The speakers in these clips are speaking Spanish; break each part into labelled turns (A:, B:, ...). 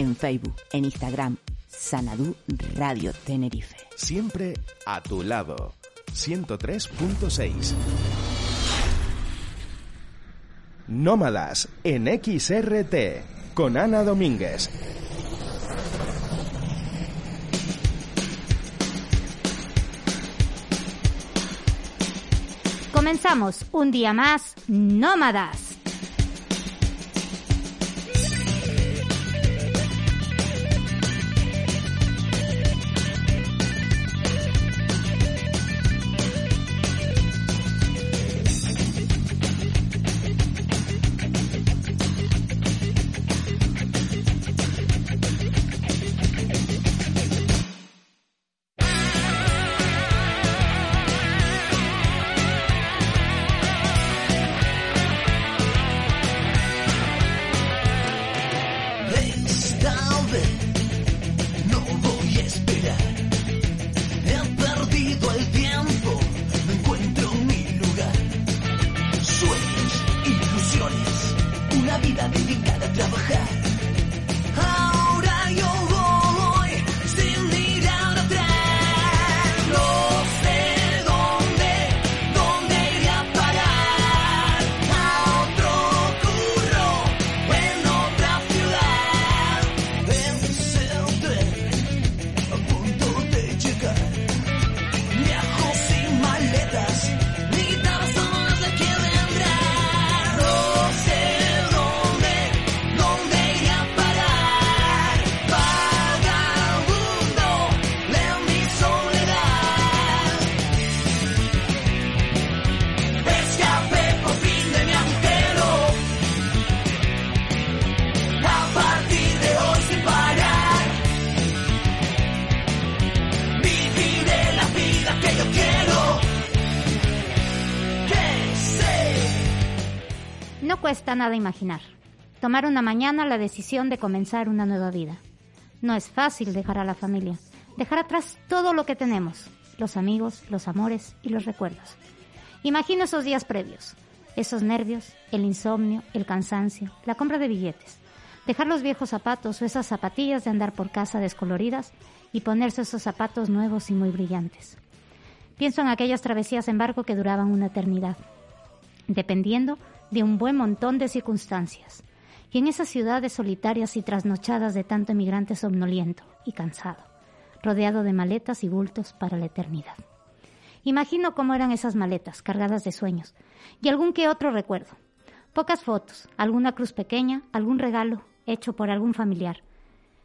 A: en Facebook, en Instagram, Sanadú Radio Tenerife.
B: Siempre a tu lado. 103.6. Nómadas en XRT con Ana Domínguez.
C: Comenzamos un día más, Nómadas. Nada imaginar. Tomar una mañana la decisión de comenzar una nueva vida. No es fácil dejar a la familia, dejar atrás todo lo que tenemos, los amigos, los amores y los recuerdos. Imagino esos días previos, esos nervios, el insomnio, el cansancio, la compra de billetes, dejar los viejos zapatos o esas zapatillas de andar por casa descoloridas y ponerse esos zapatos nuevos y muy brillantes. Pienso en aquellas travesías en barco que duraban una eternidad, dependiendo de un buen montón de circunstancias. Y en esas ciudades solitarias y trasnochadas de tanto emigrante somnoliento y cansado, rodeado de maletas y bultos para la eternidad. Imagino cómo eran esas maletas, cargadas de sueños, y algún que otro recuerdo. Pocas fotos, alguna cruz pequeña, algún regalo hecho por algún familiar.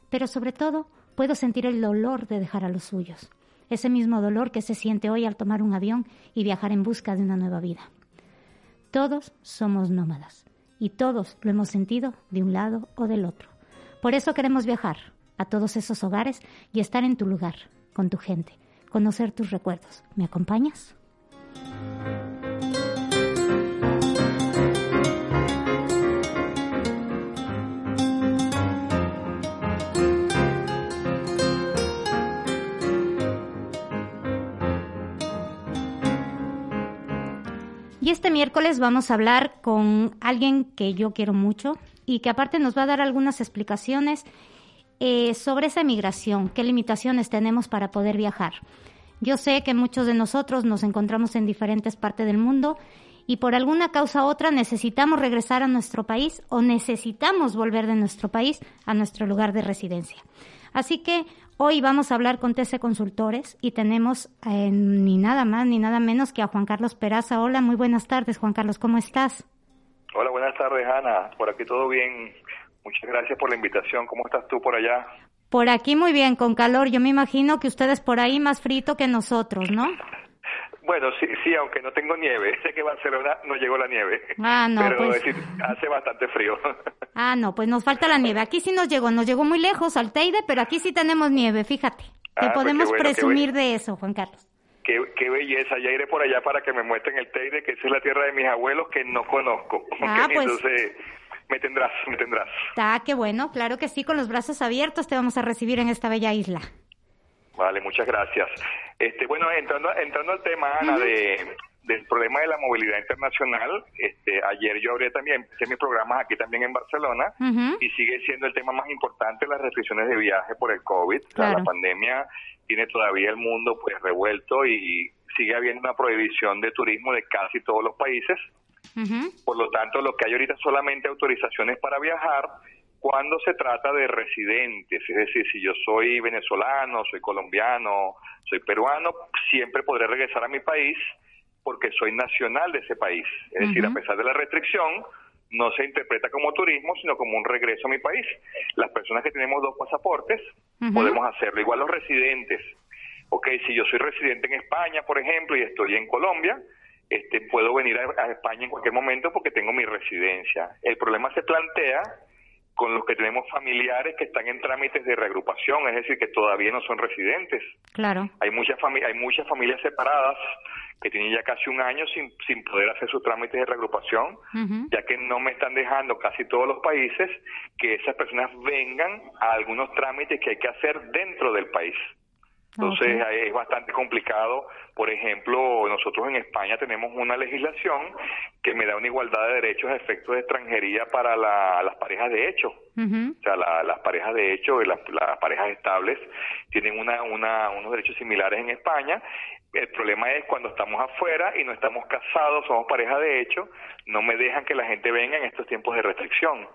C: Pero sobre todo, puedo sentir el dolor de dejar a los suyos, ese mismo dolor que se siente hoy al tomar un avión y viajar en busca de una nueva vida. Todos somos nómadas y todos lo hemos sentido de un lado o del otro. Por eso queremos viajar a todos esos hogares y estar en tu lugar, con tu gente, conocer tus recuerdos. ¿Me acompañas? Y este miércoles vamos a hablar con alguien que yo quiero mucho y que aparte nos va a dar algunas explicaciones eh, sobre esa migración, qué limitaciones tenemos para poder viajar. Yo sé que muchos de nosotros nos encontramos en diferentes partes del mundo y por alguna causa u otra necesitamos regresar a nuestro país o necesitamos volver de nuestro país a nuestro lugar de residencia. Así que Hoy vamos a hablar con TC Consultores y tenemos eh, ni nada más ni nada menos que a Juan Carlos Peraza. Hola, muy buenas tardes, Juan Carlos, ¿cómo estás?
D: Hola, buenas tardes, Ana. Por aquí todo bien. Muchas gracias por la invitación. ¿Cómo estás tú por allá?
C: Por aquí muy bien, con calor. Yo me imagino que ustedes por ahí más frito que nosotros, ¿no?
D: Bueno, sí, sí, aunque no tengo nieve. Sé que Barcelona no llegó la nieve.
C: Ah, no,
D: pero
C: pues...
D: hace bastante frío.
C: Ah, no, pues nos falta la nieve. Aquí sí nos llegó, nos llegó muy lejos al Teide, pero aquí sí tenemos nieve, fíjate. Que ah, pues podemos presumir de eso, Juan Carlos.
D: Qué, qué, belleza. Ya iré por allá para que me muestren el Teide, que esa es la tierra de mis abuelos que no conozco.
C: Ah, pues...
D: Entonces, me tendrás, me tendrás.
C: Está, qué bueno. Claro que sí, con los brazos abiertos te vamos a recibir en esta bella isla.
D: Vale, muchas gracias. Este, bueno, entrando, entrando al tema, Ana, de, del problema de la movilidad internacional. Este, ayer yo abrí también, empecé mis programas aquí también en Barcelona y sigue siendo el tema más importante las restricciones de viaje por el COVID. la pandemia tiene todavía el mundo pues revuelto y sigue habiendo una prohibición de turismo de casi todos los países. Por lo tanto, lo que hay ahorita solamente autorizaciones para viajar cuando se trata de residentes, es decir, si yo soy venezolano, soy colombiano, soy peruano, siempre podré regresar a mi país porque soy nacional de ese país. Es decir, a pesar de la restricción, no se interpreta como turismo, sino como un regreso a mi país. Las personas que tenemos dos pasaportes podemos hacerlo, igual los residentes. Ok, si yo soy residente en España, por ejemplo, y estoy en Colombia, este, puedo venir a España en cualquier momento porque tengo mi residencia. El problema se plantea con los que tenemos familiares que están en trámites de reagrupación, es decir, que todavía no son residentes.
C: Claro.
D: Hay muchas familias, hay muchas familias separadas que tienen ya casi un año sin, sin poder hacer sus trámites de reagrupación, ya que no me están dejando casi todos los países que esas personas vengan a algunos trámites que hay que hacer dentro del país. Entonces es bastante complicado. Por ejemplo, nosotros en España tenemos una legislación que me da una igualdad de derechos a efectos de extranjería para las parejas de hecho. O sea, las parejas de hecho y las, parejas estables tienen una, una, unos derechos similares en España. El problema es cuando estamos afuera y no estamos casados, somos pareja de hecho, no me dejan que la gente venga en estos tiempos de restricción.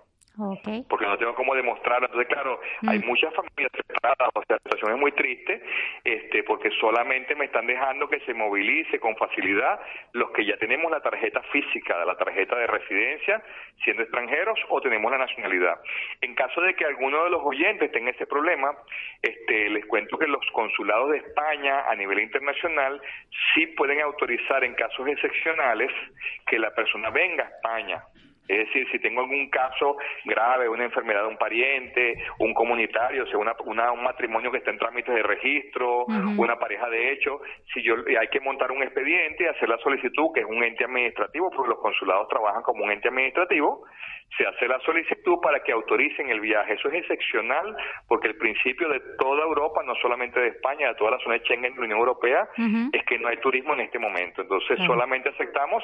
D: Porque no tengo cómo demostrarlo. Entonces, claro, hay mm. muchas familias separadas, o sea, la situación es muy triste, este, porque solamente me están dejando que se movilice con facilidad los que ya tenemos la tarjeta física, la tarjeta de residencia, siendo extranjeros o tenemos la nacionalidad. En caso de que alguno de los oyentes tenga ese problema, este, les cuento que los consulados de España a nivel internacional sí pueden autorizar en casos excepcionales que la persona venga a España es decir, si tengo algún caso grave, una enfermedad de un pariente, un comunitario, o sea, una, un matrimonio que está en trámites de registro, una pareja de hecho, si yo hay que montar un expediente y hacer la solicitud, que es un ente administrativo, porque los consulados trabajan como un ente administrativo, se hace la solicitud para que autoricen el viaje. Eso es excepcional porque el principio de toda Europa, no solamente de España, de toda la zona de Schengen de la Unión Europea, es que no hay turismo en este momento. Entonces solamente aceptamos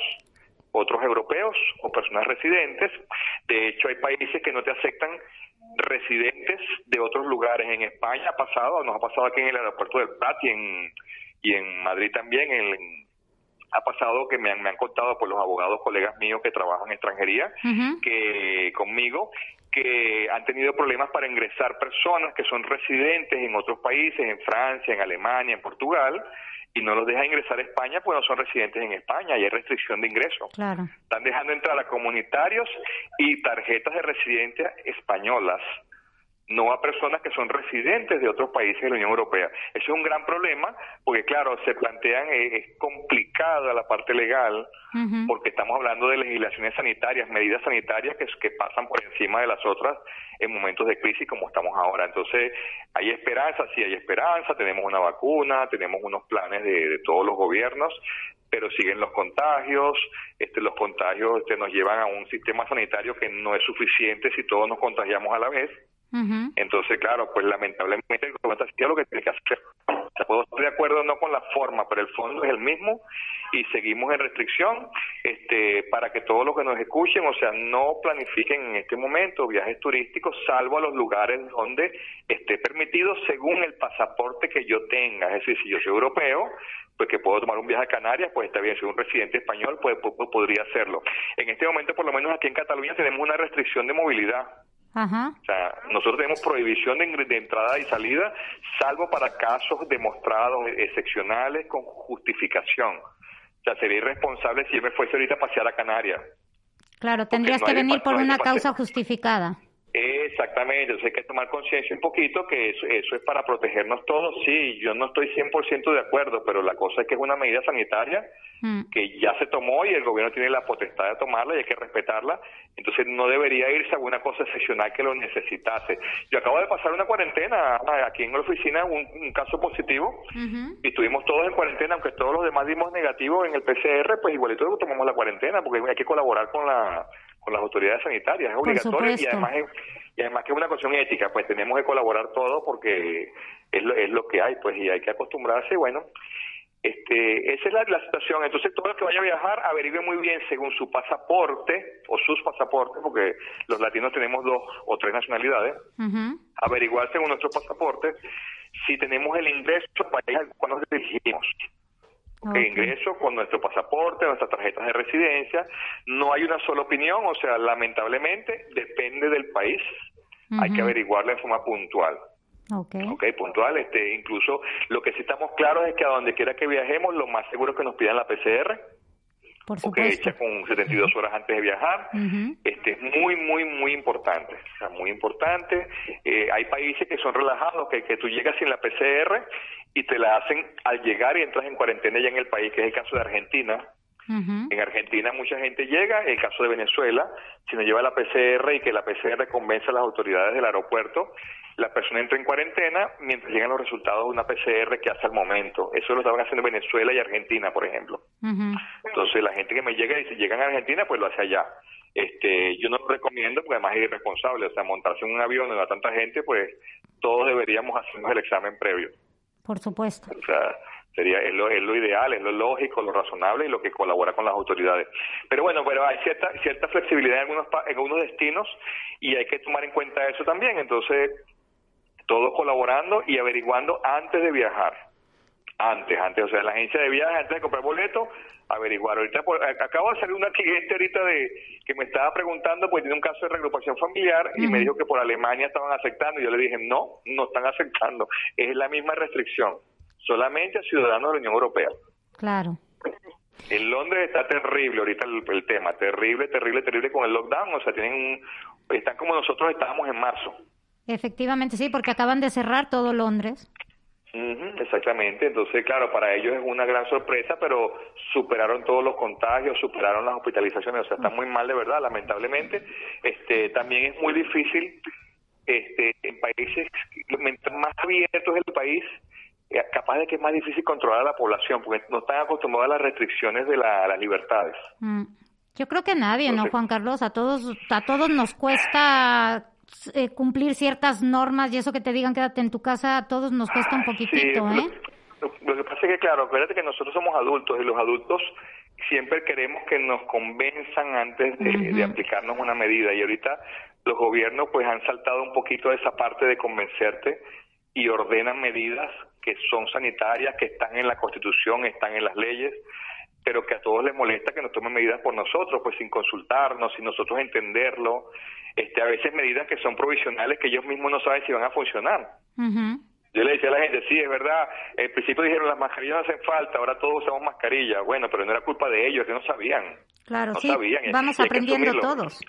D: otros europeos o personas residentes. De hecho, hay países que no te aceptan residentes de otros lugares. En España ha pasado, nos ha pasado aquí en el aeropuerto del Prat y en, y en Madrid también, ha pasado que me han, me han contado por los abogados colegas míos que trabajan en extranjería, que conmigo, que han tenido problemas para ingresar personas que son residentes en otros países, en Francia, en Alemania, en Portugal, y no los deja ingresar a España pues no son residentes en España y hay restricción de ingreso.
C: Claro.
D: Están dejando entrar a comunitarios y tarjetas de residencia españolas no a personas que son residentes de otros países de la Unión Europea. Eso es un gran problema porque, claro, se plantean, eh, es complicada la parte legal porque estamos hablando de legislaciones sanitarias, medidas sanitarias que, que pasan por encima de las otras en momentos de crisis como estamos ahora. Entonces, hay esperanza, sí hay esperanza, tenemos una vacuna, tenemos unos planes de, todos los gobiernos, pero siguen los contagios, este, los contagios este, nos llevan a un sistema sanitario que no es suficiente si todos nos contagiamos a la vez. Entonces, claro, pues lamentablemente el gobierno está lo que tiene que hacer. O estar de acuerdo no con la forma, pero el fondo es el mismo y seguimos en restricción este, para que todos los que nos escuchen, o sea, no planifiquen en este momento viajes turísticos, salvo a los lugares donde esté permitido según el pasaporte que yo tenga. Es decir, si yo soy europeo, pues que puedo tomar un viaje a Canarias, pues está bien, soy un residente español, pues, pues, pues podría hacerlo. En este momento, por lo menos aquí en Cataluña, tenemos una restricción de movilidad. O sea, nosotros tenemos prohibición de, entrada y salida, salvo para casos demostrados excepcionales con justificación. O sea, sería irresponsable si yo me fuese ahorita a pasear a Canarias.
C: Claro, tendrías que venir por una causa justificada.
D: Exactamente, entonces hay que tomar conciencia un poquito que eso, eso es para protegernos todos. Sí, yo no estoy 100% de acuerdo, pero la cosa es que es una medida sanitaria mm. que ya se tomó y el gobierno tiene la potestad de tomarla y hay que respetarla. Entonces no debería irse a una cosa excepcional que lo necesitase. Yo acabo de pasar una cuarentena aquí en la oficina, un, caso positivo, y estuvimos todos en cuarentena, aunque todos los demás dimos negativo en el PCR, pues igualito tomamos la cuarentena porque hay que colaborar con la con las autoridades sanitarias, es obligatorio y además, es, y además que es una cuestión ética, pues tenemos que colaborar todos porque es lo, es lo que hay, pues y hay que acostumbrarse, bueno, Este, esa es la, situación. Entonces, todo el que vaya a viajar, averigüe muy bien según su pasaporte o sus pasaportes, porque los latinos tenemos dos o tres nacionalidades, averiguar según nuestro pasaporte si tenemos el ingreso país al cual nos dirigimos. El ingreso con nuestro pasaporte, nuestras tarjetas de residencia. No hay una sola opinión, o sea, lamentablemente depende del país. Hay que averiguarla en forma puntual.
C: Okay.
D: ok, puntual. Este, incluso lo que sí estamos claros es que a donde quiera que viajemos, lo más seguro es que nos pidan la PCR.
C: Por
D: supuesto. hecha con 72 horas antes de viajar. Este es muy, muy, muy importante. O sea, muy importante. Eh, hay países que son relajados, que, que tú llegas sin la PCR y te la hacen al llegar y entras en cuarentena ya en el país, que es el caso de Argentina. En Argentina mucha gente llega, el caso de Venezuela, si no lleva la PCR y que la PCR convence a las autoridades del aeropuerto, la persona entra en cuarentena mientras llegan los resultados de una PCR que hace al momento. Eso lo estaban haciendo en Venezuela y Argentina, por ejemplo. Entonces, la gente que me llega y si llegan a Argentina, pues lo hace allá. Este, yo no lo recomiendo porque además es irresponsable. O sea, montarse en un avión donde va tanta gente, pues todos deberíamos hacernos el examen previo.
C: Por supuesto.
D: O sea, sería es lo, es lo ideal, es lo lógico, lo razonable y lo que colabora con las autoridades. Pero bueno, pero hay cierta cierta flexibilidad en algunos en algunos destinos y hay que tomar en cuenta eso también. Entonces, todos colaborando y averiguando antes de viajar. Antes, antes, o sea, la agencia de viajes, antes de comprar boleto, averiguar. Ahorita acabo de salir una cliente ahorita de que me estaba preguntando, pues tiene un caso de reagrupación familiar y me dijo que por Alemania estaban aceptando. Y yo le dije, no, no están aceptando. Es la misma restricción, solamente a ciudadanos de la Unión Europea.
C: Claro.
D: En Londres está terrible ahorita el, tema, terrible, terrible, terrible con el lockdown. O sea, tienen, están como nosotros estábamos en marzo.
C: Efectivamente, sí, porque acaban de cerrar todo Londres.
D: exactamente, entonces claro, para ellos es una gran sorpresa, pero superaron todos los contagios, superaron las hospitalizaciones, o sea, está muy mal de verdad, lamentablemente. Este, también es muy difícil, este, en países, más abierto es el país, capaz de que es más difícil controlar a la población, porque no están acostumbrados a las restricciones de las libertades.
C: Mm. Yo creo que nadie, ¿no, Juan Carlos? A todos, a todos nos cuesta eh, cumplir ciertas normas y eso que te digan quédate en tu casa, a todos nos cuesta un poquitito, ¿eh?
D: Lo, que pasa es que, claro, acuérdate que nosotros somos adultos y los adultos siempre queremos que nos convenzan antes de, aplicarnos una medida y ahorita los gobiernos pues han saltado un poquito de esa parte de convencerte y ordenan medidas que son sanitarias, que están en la Constitución, están en las leyes, pero que a todos les molesta que nos tomen medidas por nosotros, pues sin consultarnos, sin nosotros entenderlo, este, a veces medidas que son provisionales que ellos mismos no saben si van a funcionar. Yo le decía a la gente, sí, es verdad, al principio dijeron las mascarillas no hacen falta, ahora todos usamos mascarillas. Bueno, pero no era culpa de ellos, que no sabían.
C: Claro, sí, vamos aprendiendo todos.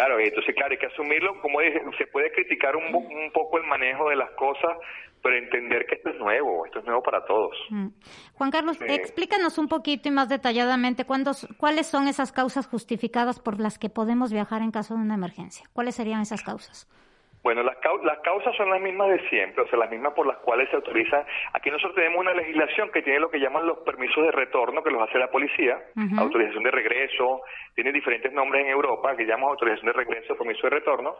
D: Claro, entonces, claro, hay que asumirlo, como dije, se puede criticar un, un poco el manejo de las cosas, pero entender que esto es nuevo, esto es nuevo para todos. Mm.
C: Juan Carlos, explícanos un poquito y más detalladamente cuáles son esas causas justificadas por las que podemos viajar en caso de una emergencia. ¿Cuáles serían esas causas?
D: Bueno, las, las causas son las mismas de siempre, o sea, las mismas por las cuales se autoriza. Aquí nosotros tenemos una legislación que tiene lo que llaman los permisos de retorno, que los hace la policía, autorización de regreso, tiene diferentes nombres en Europa, que llamamos autorización de regreso, permiso de retorno,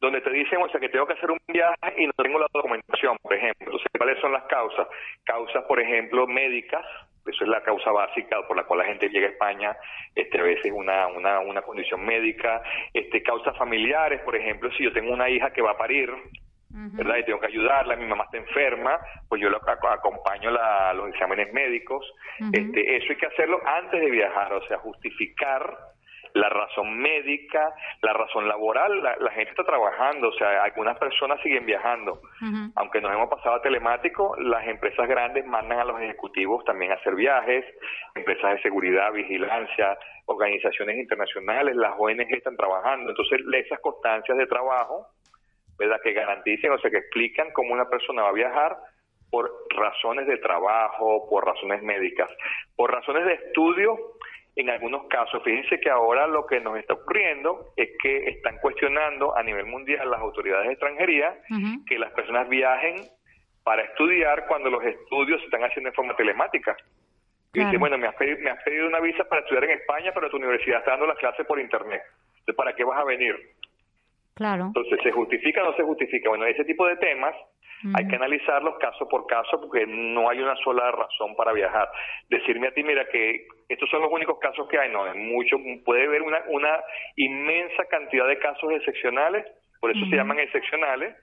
D: donde te dicen, o sea, que tengo que hacer un viaje y no tengo la documentación, por ejemplo. Entonces, ¿cuáles son las causas? Causas, por ejemplo, médicas, eso es la causa básica por la cual la gente llega a España, este, a veces una, una, una condición médica, este, causas familiares, por ejemplo, si yo tengo una hija que va a parir, ¿verdad? Y tengo que ayudarla, mi mamá está enferma, pues yo lo acompaño a los exámenes médicos. este, eso hay que hacerlo antes de viajar, o sea, justificar la razón médica, la razón laboral, la, gente está trabajando, o sea, algunas personas siguen viajando. Aunque nos hemos pasado a telemático, las empresas grandes mandan a los ejecutivos también a hacer viajes, empresas de seguridad, vigilancia, organizaciones internacionales, las ONG están trabajando. Entonces, esas constancias de trabajo, ¿verdad? Que garanticen, o sea, que explican cómo una persona va a viajar por razones de trabajo, por razones médicas, por razones de estudio, en algunos casos. Fíjense que ahora lo que nos está ocurriendo es que están cuestionando a nivel mundial las autoridades de extranjería que las personas viajen para estudiar cuando los estudios se están haciendo en forma telemática. Y dice, bueno, me has, pedido, me has pedido una visa para estudiar en España, pero tu universidad está dando las clases por Internet. Entonces, ¿para qué vas a venir?
C: Claro.
D: Entonces, ¿se justifica o no se justifica? Bueno, ese tipo de temas Hay que analizarlos caso por caso porque no hay una sola razón para viajar. Decirme a ti, mira, que estos son los únicos casos que hay, no, es mucho, puede haber una, una inmensa cantidad de casos excepcionales por eso se llaman excepcionales,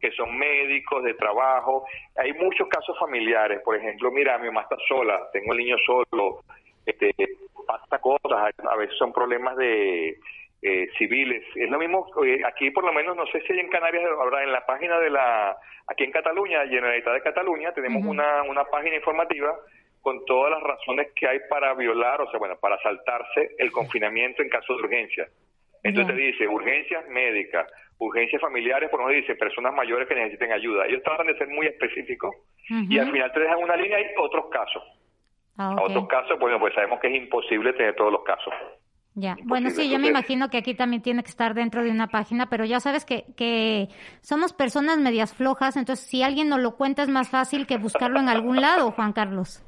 D: que son médicos, de trabajo. Hay muchos casos familiares, por ejemplo, mira, mi mamá está sola, tengo el niño solo, este, pasa cosas, a veces son problemas de eh, civiles. Es lo mismo, eh, aquí por lo menos, no sé si hay en Canarias, ahora en la página de la, aquí en Cataluña, Generalitat de Cataluña, tenemos una, una página informativa con todas las razones que hay para violar, o sea, bueno, para saltarse el confinamiento en caso de urgencia. Entonces te dice urgencias médicas, urgencias familiares, por ejemplo, dice personas mayores que necesiten ayuda. Ellos tratan de ser muy específicos y al final te dejan una línea y otros casos. Ah, otros casos, bueno, pues sabemos que es imposible tener todos los casos.
C: Ya, bueno, sí, yo me imagino que aquí también tiene que estar dentro de una página, pero ya sabes que, que somos personas medias flojas, entonces si alguien nos lo cuenta es más fácil que buscarlo en algún lado, Juan Carlos.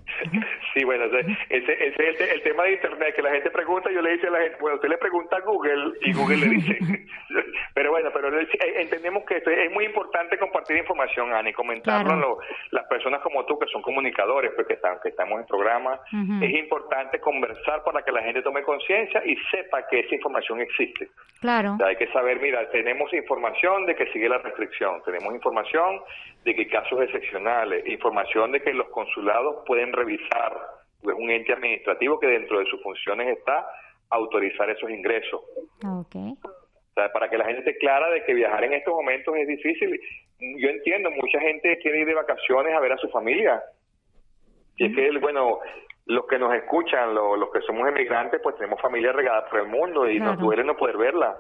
D: Sí, bueno, ese, ese es el, tema de Internet, que la gente pregunta, yo le dice a la gente, bueno, usted le pregunta a Google y Google le dice. pero bueno, pero eh, entendemos que es muy importante compartir información, Ani, comentarlo las personas como tú, que son comunicadores, pues que, están, que estamos en programa. Es importante conversar para que la gente tome conciencia y sepa que esa información existe.
C: Claro.
D: hay que saber, mira, tenemos información de que sigue la restricción, tenemos información de que casos excepcionales, información de que los consulados pueden revisar, es un ente administrativo que dentro de sus funciones está autorizar esos ingresos.
C: Okay.
D: para que la gente esté clara de que viajar en estos momentos es difícil. Yo entiendo, mucha gente quiere ir de vacaciones a ver a su familia. Y es que, bueno, los que nos escuchan, los que somos emigrantes, pues tenemos familia regada por el mundo y nos duele no poder verla.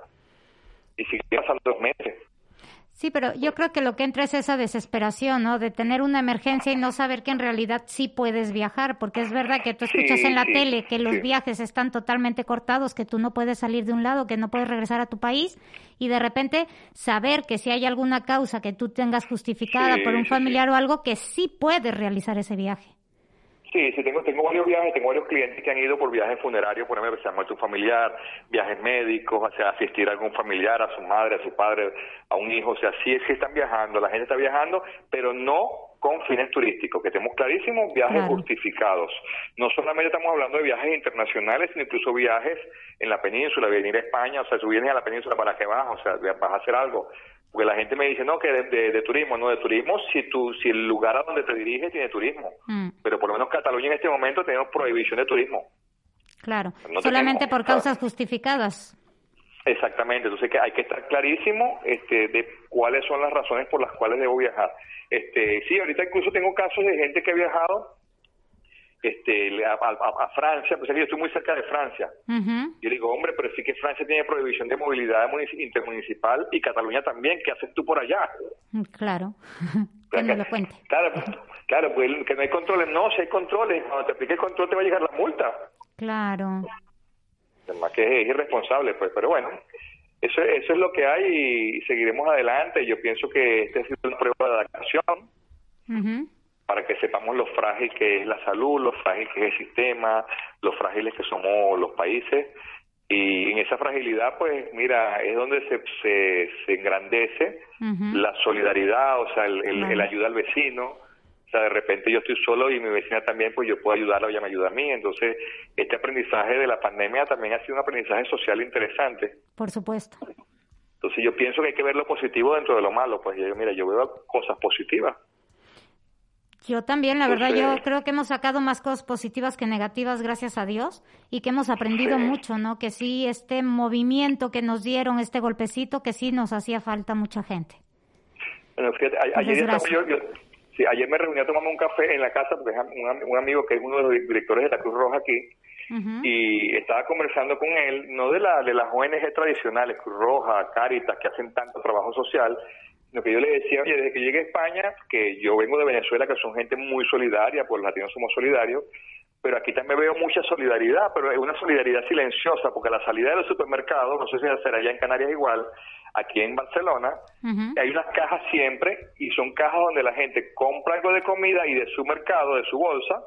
D: Y sigue pasando dos meses.
C: Sí, pero yo creo que lo que entra es esa desesperación, ¿no? De tener una emergencia y no saber que en realidad sí puedes viajar, porque es verdad que tú escuchas en la tele que los viajes están totalmente cortados, que tú no puedes salir de un lado, que no puedes regresar a tu país, y de repente saber que si hay alguna causa que tú tengas justificada por un familiar o algo, que sí puedes realizar ese viaje.
D: Sí, sí, tengo, tengo varios viajes, tengo varios clientes que han ido por viajes funerarios, por ejemplo, se ha muerto un familiar, viajes médicos, o sea, asistir a algún familiar, a su madre, a su padre, a un hijo, o sea, sí es que están viajando, la gente está viajando, pero no con fines turísticos, que tenemos clarísimos viajes justificados. No solamente estamos hablando de viajes internacionales, sino incluso viajes en la península, venir a España, o sea, tú vienes a la península para que vas, o sea, vas a hacer algo. Porque la gente me dice, no, que de, turismo, no de turismo, si tú, si el lugar a donde te diriges tiene turismo. Mm. Pero por lo menos Cataluña en este momento tenemos prohibición de turismo.
C: Claro, solamente por causas justificadas.
D: Exactamente, entonces que hay que estar clarísimo este, de cuáles son las razones por las cuales debo viajar. Este, sí, ahorita incluso tengo casos de gente que ha viajado este, a, Francia, pues yo estoy muy cerca de Francia. Yo digo, hombre, pero sí que Francia tiene prohibición de movilidad intermunicipal y Cataluña también, ¿qué haces tú por allá?
C: Mm, claro, que lo cuente.
D: Claro, claro, pues que no hay controles, no, si hay controles, cuando te aplique el control te va a llegar la multa.
C: Claro.
D: Además que es irresponsable, pues, pero bueno, eso, eso es lo que hay y seguiremos adelante. Yo pienso que este ha sido una prueba de adaptación para que sepamos lo frágil que es la salud, lo frágil que es el sistema, lo frágiles que somos los países. Y en esa fragilidad, pues mira, es donde se, se, engrandece la solidaridad, o sea, el, ayuda al vecino. O sea, de repente yo estoy solo y mi vecina también, pues yo puedo ayudarla o ella me ayuda a mí. Entonces, este aprendizaje de la pandemia también ha sido un aprendizaje social interesante.
C: Por supuesto.
D: Entonces, yo pienso que hay que ver lo positivo dentro de lo malo. Pues yo, mira, yo veo cosas positivas.
C: Yo también, la verdad, yo creo que hemos sacado más cosas positivas que negativas, gracias a Dios, y que hemos aprendido mucho, ¿no? Que sí, este movimiento que nos dieron, este golpecito, que sí nos hacía falta mucha gente.
D: Bueno, fíjate, ayer, ayer me reuní a tomarme un café en la casa, porque un, un amigo que es uno de los directores de la Cruz Roja aquí, y estaba conversando con él, no de, la, de las ONG tradicionales, Cruz Roja, Caritas, que hacen tanto trabajo social, lo que yo le decía, oye, desde que llegué a España, que yo vengo de Venezuela, que son gente muy solidaria, pues los latinos somos solidarios, pero aquí también veo mucha solidaridad, pero es una solidaridad silenciosa, porque a la salida de los supermercados, no sé si será allá en Canarias igual, aquí en Barcelona, hay unas cajas siempre, y son cajas donde la gente compra algo de comida y de su mercado, de su bolsa,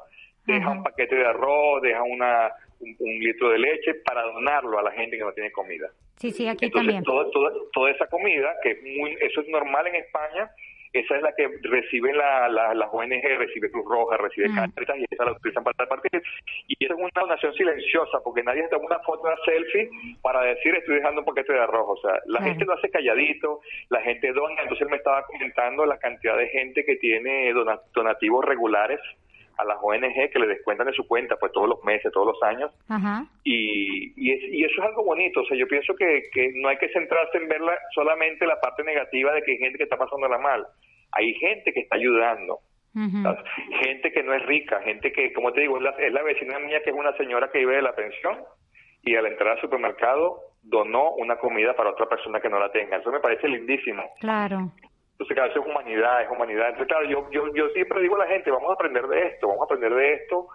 D: deja un paquete de arroz, deja una, un, litro de leche para donarlo a la gente que no tiene comida.
C: Sí, sí, aquí
D: Entonces,
C: también.
D: Toda, toda, toda esa comida, que muy, eso es normal en España, esa es la que reciben la, la, las ONG, recibe Cruz Roja, recibe mm. Caritas y esa la utilizan para partir. Y esa es una donación silenciosa porque nadie toma una foto, una selfie para decir estoy dejando un paquete de arroz. O sea, la gente lo hace calladito, la gente dona. Entonces él me estaba comentando la cantidad de gente que tiene donativos regulares a las ONG que le descuentan de su cuenta pues todos los meses, todos los años. Y, y, eso es algo bonito. O sea, yo pienso que, que no hay que centrarse en ver solamente la parte negativa de que hay gente que está pasándola mal. Hay gente que está ayudando. Gente que no es rica, gente que, como te digo, es la, es la vecina mía que es una señora que vive de la pensión y al entrar al supermercado donó una comida para otra persona que no la tenga. Eso me parece lindísimo.
C: Claro.
D: Entonces, claro, eso es humanidad, es humanidad. Entonces, claro, yo, yo, yo siempre digo a la gente, vamos a aprender de esto, vamos a aprender de esto,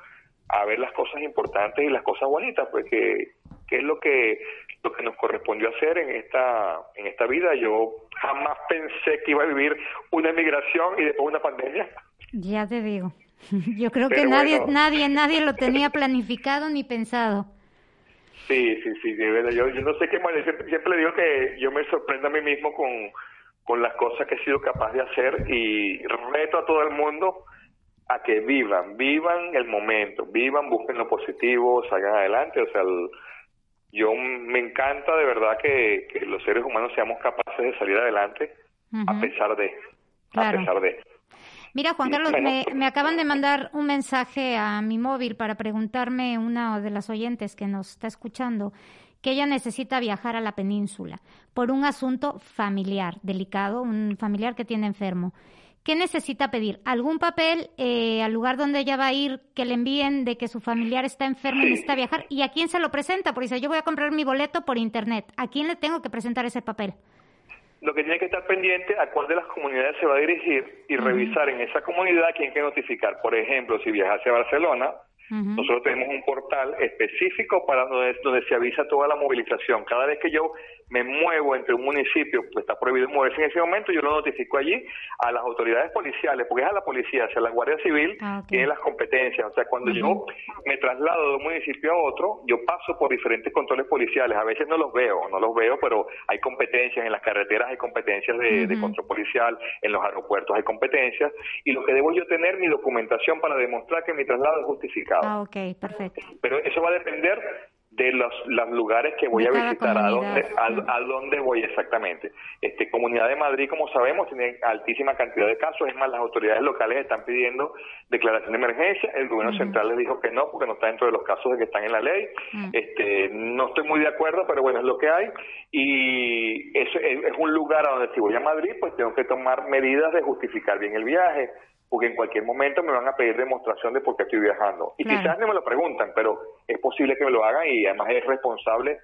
D: a ver las cosas importantes y las cosas bonitas, pues que, es lo que lo que nos correspondió hacer en esta en esta vida. Yo jamás pensé que iba a vivir una emigración y después una pandemia.
C: Ya te digo. Yo creo que nadie nadie nadie lo tenía planificado ni pensado.
D: Sí, sí, sí, yo, yo no sé qué más, siempre, siempre le digo que yo me sorprendo a mí mismo con con las cosas que he sido capaz de hacer y reto a todo el mundo a que vivan, vivan el momento, vivan, busquen lo positivo, salgan adelante. O sea, yo me encanta de verdad que, los seres humanos seamos capaces de salir adelante a pesar de, a pesar de.
C: Mira, Juan Carlos, me, me, acaban de mandar un mensaje a mi móvil para preguntarme una de las oyentes que nos está escuchando que ella necesita viajar a la península por un asunto familiar delicado, un familiar que tiene enfermo. ¿Qué necesita pedir? ¿Algún papel eh, al lugar donde ella va a ir que le envíen de que su familiar está enfermo y necesita viajar? ¿Y a quién se lo presenta? Porque dice, yo voy a comprar mi boleto por internet. ¿A quién le tengo que presentar ese papel?
D: Lo que tiene que estar pendiente a cuál de las comunidades se va a dirigir y revisar en esa comunidad a quién hay que notificar. Por ejemplo, si viajase a Barcelona, nosotros tenemos un portal específico para donde, se avisa toda la movilización. Cada vez que yo me muevo entre un municipio, pues está prohibido moverse en ese momento, yo lo notifico allí a las autoridades policiales, porque es a la policía, o sea, la Guardia Civil ah, tiene las competencias. O sea, cuando yo me traslado de un municipio a otro, yo paso por diferentes controles policiales. A veces no los veo, no los veo, pero hay competencias en las carreteras, hay competencias de, de control policial, en los aeropuertos hay competencias, y lo que debo yo tener mi documentación para demostrar que mi traslado es justificado.
C: Ah, ok, perfecto.
D: Pero eso va a depender de los, los lugares que voy a visitar, a dónde, a, dónde voy exactamente. Este, Comunidad de Madrid, como sabemos, tiene altísima cantidad de casos, es más, las autoridades locales están pidiendo declaración de emergencia, el gobierno central les dijo que no, porque no está dentro de los casos de que están en la ley. Mm. este, no estoy muy de acuerdo, pero bueno, es lo que hay. Y eso es, es un lugar a donde si voy a Madrid, pues tengo que tomar medidas de justificar bien el viaje, porque en cualquier momento me van a pedir demostración de por qué estoy viajando. Y quizás no me lo preguntan, pero es posible que me lo hagan y además es responsable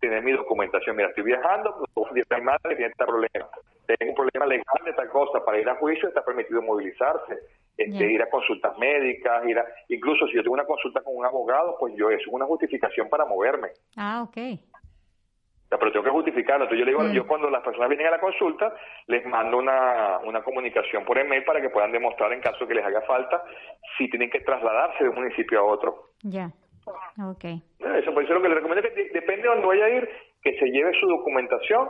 D: tener mi documentación. Mira, estoy viajando, mi madre tiene este problema. Tengo un problema legal de tal cosa. Para ir a juicio está permitido movilizarse, este, ir a consultas médicas, ir a, incluso si yo tengo una consulta con un abogado, pues yo eso es una justificación para moverme.
C: Ah, ok
D: pero tengo que justificarlo. Entonces yo le digo, mm. yo cuando las personas vienen a la consulta, les mando una, una comunicación por email para que puedan demostrar en caso que les haga falta si tienen que trasladarse de un municipio a otro.
C: Ya, ok.
D: Eso, por eso lo que le recomiendo es que depende de dónde vaya a ir, que se lleve su documentación,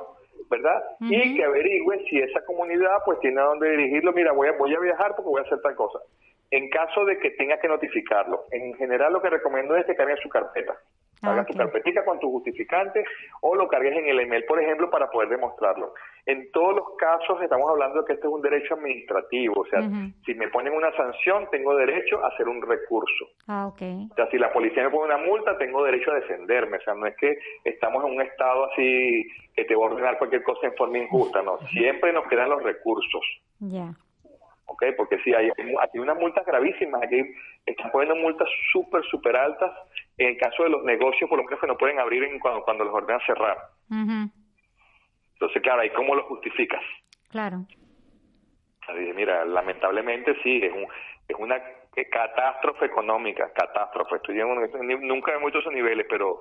D: ¿verdad? Y que averigüe si esa comunidad pues tiene a dónde dirigirlo. Mira, voy a, voy a viajar porque voy a hacer tal cosa. En caso de que tenga que notificarlo, en general lo que recomiendo es que cargue su carpeta. Ah, Hagas tu carpetita con tu justificante o lo cargues en el email, por ejemplo, para poder demostrarlo. En todos los casos estamos hablando de que este es un derecho administrativo, o sea, si me ponen una sanción, tengo derecho a hacer un recurso.
C: Ah, okay.
D: O sea, si la policía me pone una multa, tengo derecho a defenderme, o sea, no es que estamos en un estado así que te va a ordenar cualquier cosa en forma injusta, no, siempre nos quedan los recursos.
C: Ya.
D: ¿ok? Porque sí, hay, hay unas multas gravísimas, aquí están poniendo multas súper, súper altas en el caso de los negocios, por lo menos que no pueden abrir en cuando, cuando los ordenan cerrar. Entonces, claro, ¿y cómo lo justificas?
C: Claro.
D: mira, lamentablemente sí, es, un, es una catástrofe económica, catástrofe. Estoy en nunca he muchos esos niveles, pero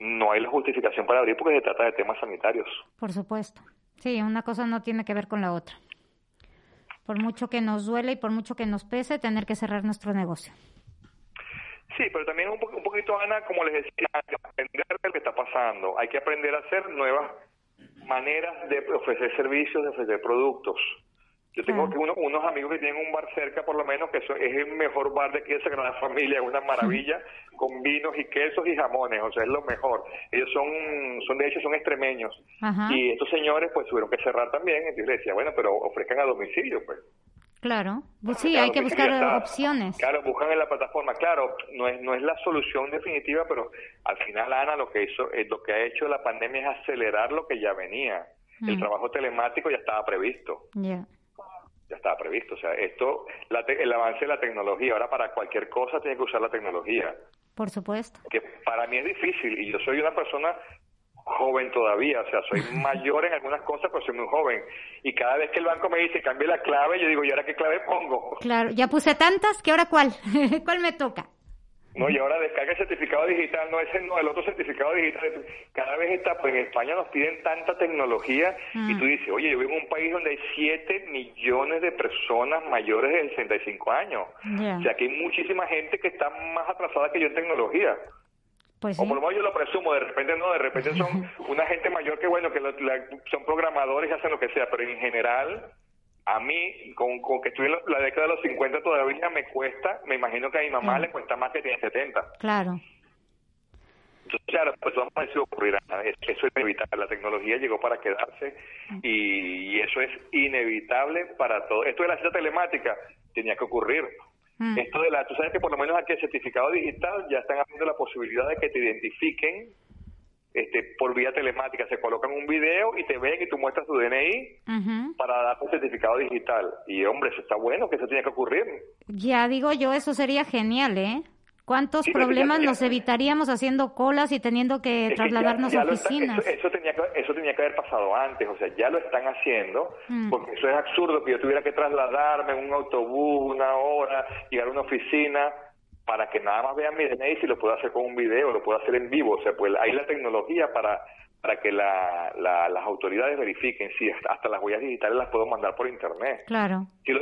D: no hay la justificación para abrir porque se trata de temas sanitarios.
C: Por supuesto. Sí, una cosa no tiene que ver con la otra por mucho que nos duele y por mucho que nos pese, tener que cerrar nuestro negocio.
D: Sí, pero también un, un poquito, Ana, como les decía, hay que aprender de lo que está pasando. Hay que aprender a hacer nuevas maneras de ofrecer servicios, de ofrecer productos. Yo tengo unos amigos que tienen un bar cerca, por lo menos, que es el mejor bar de aquí de Sagrada Familia, es una maravilla, con vinos y quesos y jamones, o sea, es lo mejor. Ellos son, son de hecho, son extremeños. Y estos señores, pues, tuvieron que cerrar también. Entonces le decía, bueno, pero ofrezcan a domicilio, pues.
C: Claro, pues sí, hay que buscar opciones.
D: Claro, buscan en la plataforma. Claro, no es no es la solución definitiva, pero al final Ana lo que hizo, eh, lo que ha hecho la pandemia es acelerar lo que ya venía. El mm. trabajo telemático ya estaba previsto. Ya ya estaba previsto. O sea, esto, el avance de la tecnología, ahora para cualquier cosa tiene que usar la tecnología.
C: Por supuesto.
D: Que para mí es difícil y yo soy una persona joven todavía, o sea, soy mayor en algunas cosas, pero soy muy joven. Y cada vez que el banco me dice cambie la clave, yo digo, ¿y ahora qué clave pongo?
C: Claro, ya puse tantas, que ahora cuál? ¿Cuál me toca?
D: No, y ahora descarga el certificado digital, no ese, no, el otro certificado digital. Cada vez está, pues en España nos piden tanta tecnología y mm. tú dices, oye, yo vivo en un país donde hay 7 millones de personas mayores de 65 años. O sea, que hay muchísima gente que está más atrasada que yo en tecnología. Pues o por lo menos yo lo presumo, de repente no, de repente son una gente mayor que, bueno, que son programadores y hacen lo que sea, pero en general a mí, con, que estoy en la, década de los 50 todavía me cuesta, me imagino que a mi mamá le cuesta más que tiene 70.
C: Claro.
D: Entonces, claro, pues vamos a decir ocurrirá. Eso es inevitable. La tecnología llegó para quedarse y, eso es inevitable para todo. Esto de la cita telemática tenía que ocurrir. Mm. Esto de la, tú sabes que por lo menos aquí el certificado digital ya están haciendo la posibilidad de que te identifiquen este, por vía telemática. Se colocan un video y te ven y tú muestras tu DNI para dar tu certificado digital. Y hombre, eso está bueno, que eso tiene que ocurrir.
C: Ya digo yo, eso sería genial, ¿eh? ¿Cuántos problemas nos evitaríamos haciendo colas y teniendo que trasladarnos a oficinas?
D: eso, tenía que, eso tenía que haber pasado antes, o sea, ya lo están haciendo, mm. porque eso es absurdo que yo tuviera que trasladarme en un autobús una hora, llegar a una oficina para que nada más vean mi DNI si lo puedo hacer con un video, lo puedo hacer en vivo. O sea, pues hay la tecnología para, para que la, las autoridades verifiquen si hasta las huellas digitales las puedo mandar por internet.
C: Claro.
D: Si,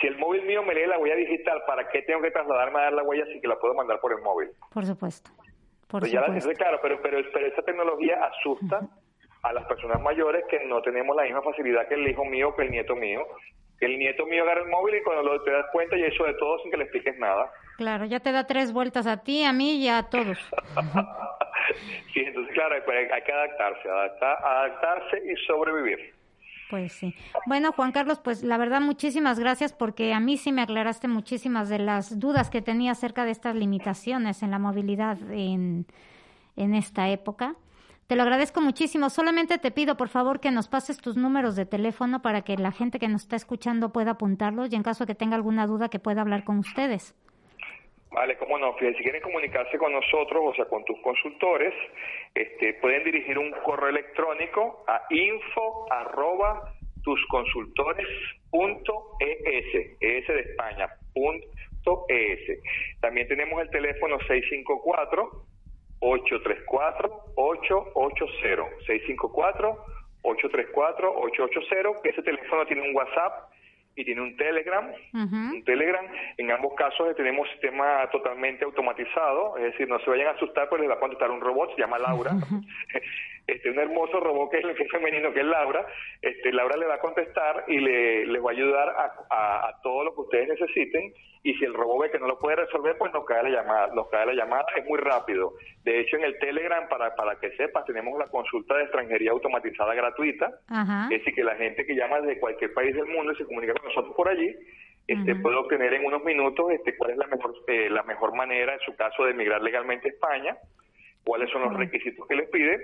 D: si, el móvil mío me lee la huella digital, ¿para qué tengo que trasladarme a dar la huella si que la puedo mandar por el móvil?
C: Por supuesto. Por
D: pues
C: supuesto.
D: claro, pero, pero, pero esa tecnología asusta a las personas mayores que no tenemos la misma facilidad que el hijo mío o que el nieto mío. El nieto mío agarra el móvil y cuando lo, te das cuenta y eso de todo sin que le expliques nada.
C: Claro, ya te da tres vueltas a ti, a mí y a todos.
D: sí, entonces claro, hay que adaptarse, adaptarse y sobrevivir.
C: Pues sí. Bueno, Juan Carlos, pues la verdad muchísimas gracias porque a mí sí me aclaraste muchísimas de las dudas que tenía acerca de estas limitaciones en la movilidad en, en esta época. Te lo agradezco muchísimo. Solamente te pido, por favor, que nos pases tus números de teléfono para que la gente que nos está escuchando pueda apuntarlos y en caso de que tenga alguna duda que pueda hablar con ustedes.
D: Vale, cómo no, si quieren comunicarse con nosotros, o sea, con tus consultores, este, pueden dirigir un correo electrónico a info arroba tusconsultores.es, es de España, punto es. También tenemos el teléfono 654 834 880 654 834 880, que ese teléfono tiene un WhatsApp y tiene un Telegram. Un Telegram. En ambos casos tenemos sistema totalmente automatizado, es decir, no se vayan a asustar, pues les va a contestar un robot, se llama Laura. este un hermoso robot que es, que es femenino, que es Laura. Este, Laura le va a contestar y le, les va a ayudar a, a todo lo que ustedes necesiten y si el robot ve que no lo puede resolver, pues nos cae la llamada, nos cae la llamada, es muy rápido. De hecho, en el Telegram, para, para que sepas, tenemos la consulta de extranjería automatizada gratuita, es decir, que la gente que llama desde cualquier país del mundo y se comunica con nosotros por allí, este, puede obtener en unos minutos este, cuál es la mejor, eh, la mejor manera, en su caso, de emigrar legalmente a España, cuáles son los requisitos que les pide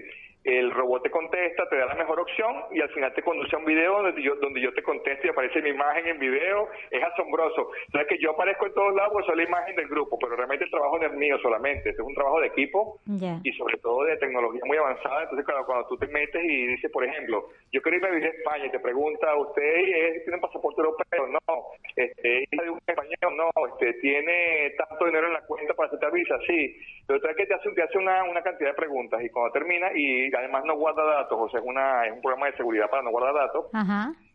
D: el robot te contesta, te da la mejor opción y al final te conduce a un video donde yo, donde yo te contesto y aparece mi imagen en video. Es asombroso. Sabes que yo aparezco en todos lados, soy la imagen del grupo, pero realmente el trabajo no es mío solamente. Este es un trabajo de equipo y sobre todo de tecnología muy avanzada. Entonces, claro, cuando tú te metes y dices, por ejemplo, yo quiero irme a vivir a España y te pregunta, ¿usted tiene un pasaporte europeo? No. Este, ¿Es de un español? No. Este, ¿Tiene tanto dinero en la cuenta para aceptar visa? Sí. Pero que te hace, te hace una, una cantidad de preguntas y cuando termina y además no guarda datos, o sea, es, una, es un programa de seguridad para no guardar datos.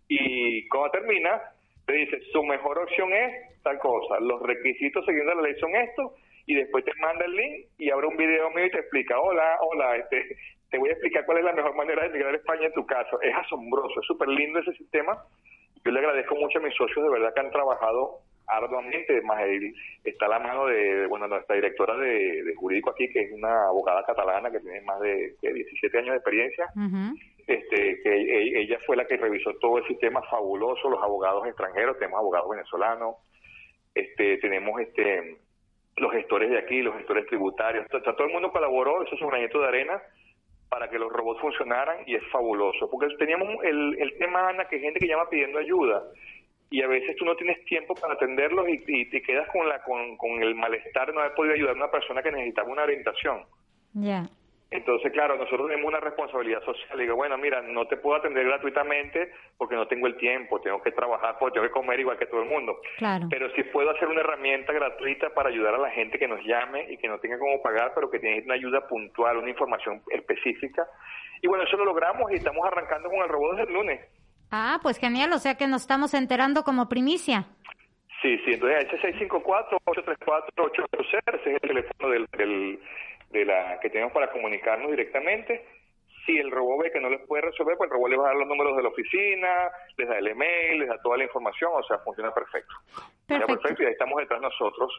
D: Y cuando termina, te dice, su mejor opción es tal cosa, los requisitos siguiendo la ley son estos, y después te manda el link y abre un video mío y te explica, hola, hola, este, te voy a explicar cuál es la mejor manera de emigrar a España en tu caso. Es asombroso, es súper lindo ese sistema Yo le agradezco mucho a mis socios, de verdad que han trabajado arduamente, más está la mano de, bueno, nuestra directora de, jurídico aquí, que es una abogada catalana que tiene más de, 17 años de experiencia, este, que e, ella fue la que revisó todo el sistema fabuloso, los abogados extranjeros, tenemos abogados venezolanos, este, tenemos este, los gestores de aquí, los gestores tributarios, todo el mundo colaboró, eso es un granito de arena para que los robots funcionaran y es fabuloso, porque teníamos el, el tema, Ana, que hay gente que llama pidiendo ayuda, y a veces tú no tienes tiempo para atenderlos y, te quedas con la con, con, el malestar de no haber podido ayudar a una persona que necesitaba una orientación.
C: Ya.
D: Entonces, claro, nosotros tenemos una responsabilidad social. Digo, bueno, mira, no te puedo atender gratuitamente porque no tengo el tiempo, tengo que trabajar, porque tengo que comer igual que todo el mundo.
C: Claro.
D: Pero sí puedo hacer una herramienta gratuita para ayudar a la gente que nos llame y que no tenga cómo pagar, pero que tiene una ayuda puntual, una información específica. Y bueno, eso lo logramos y estamos arrancando con el robot desde el lunes.
C: Ah, pues genial, o sea que nos estamos enterando como primicia.
D: Sí, sí, entonces ese 654-834-800, ese es el teléfono del, del, de la que tenemos para comunicarnos directamente. Si el robot ve que no les puede resolver, pues el robot le va a dar los números de la oficina, les da el email, les da toda la información, o sea, funciona perfecto.
C: Perfecto.
D: perfecto y ahí estamos detrás nosotros.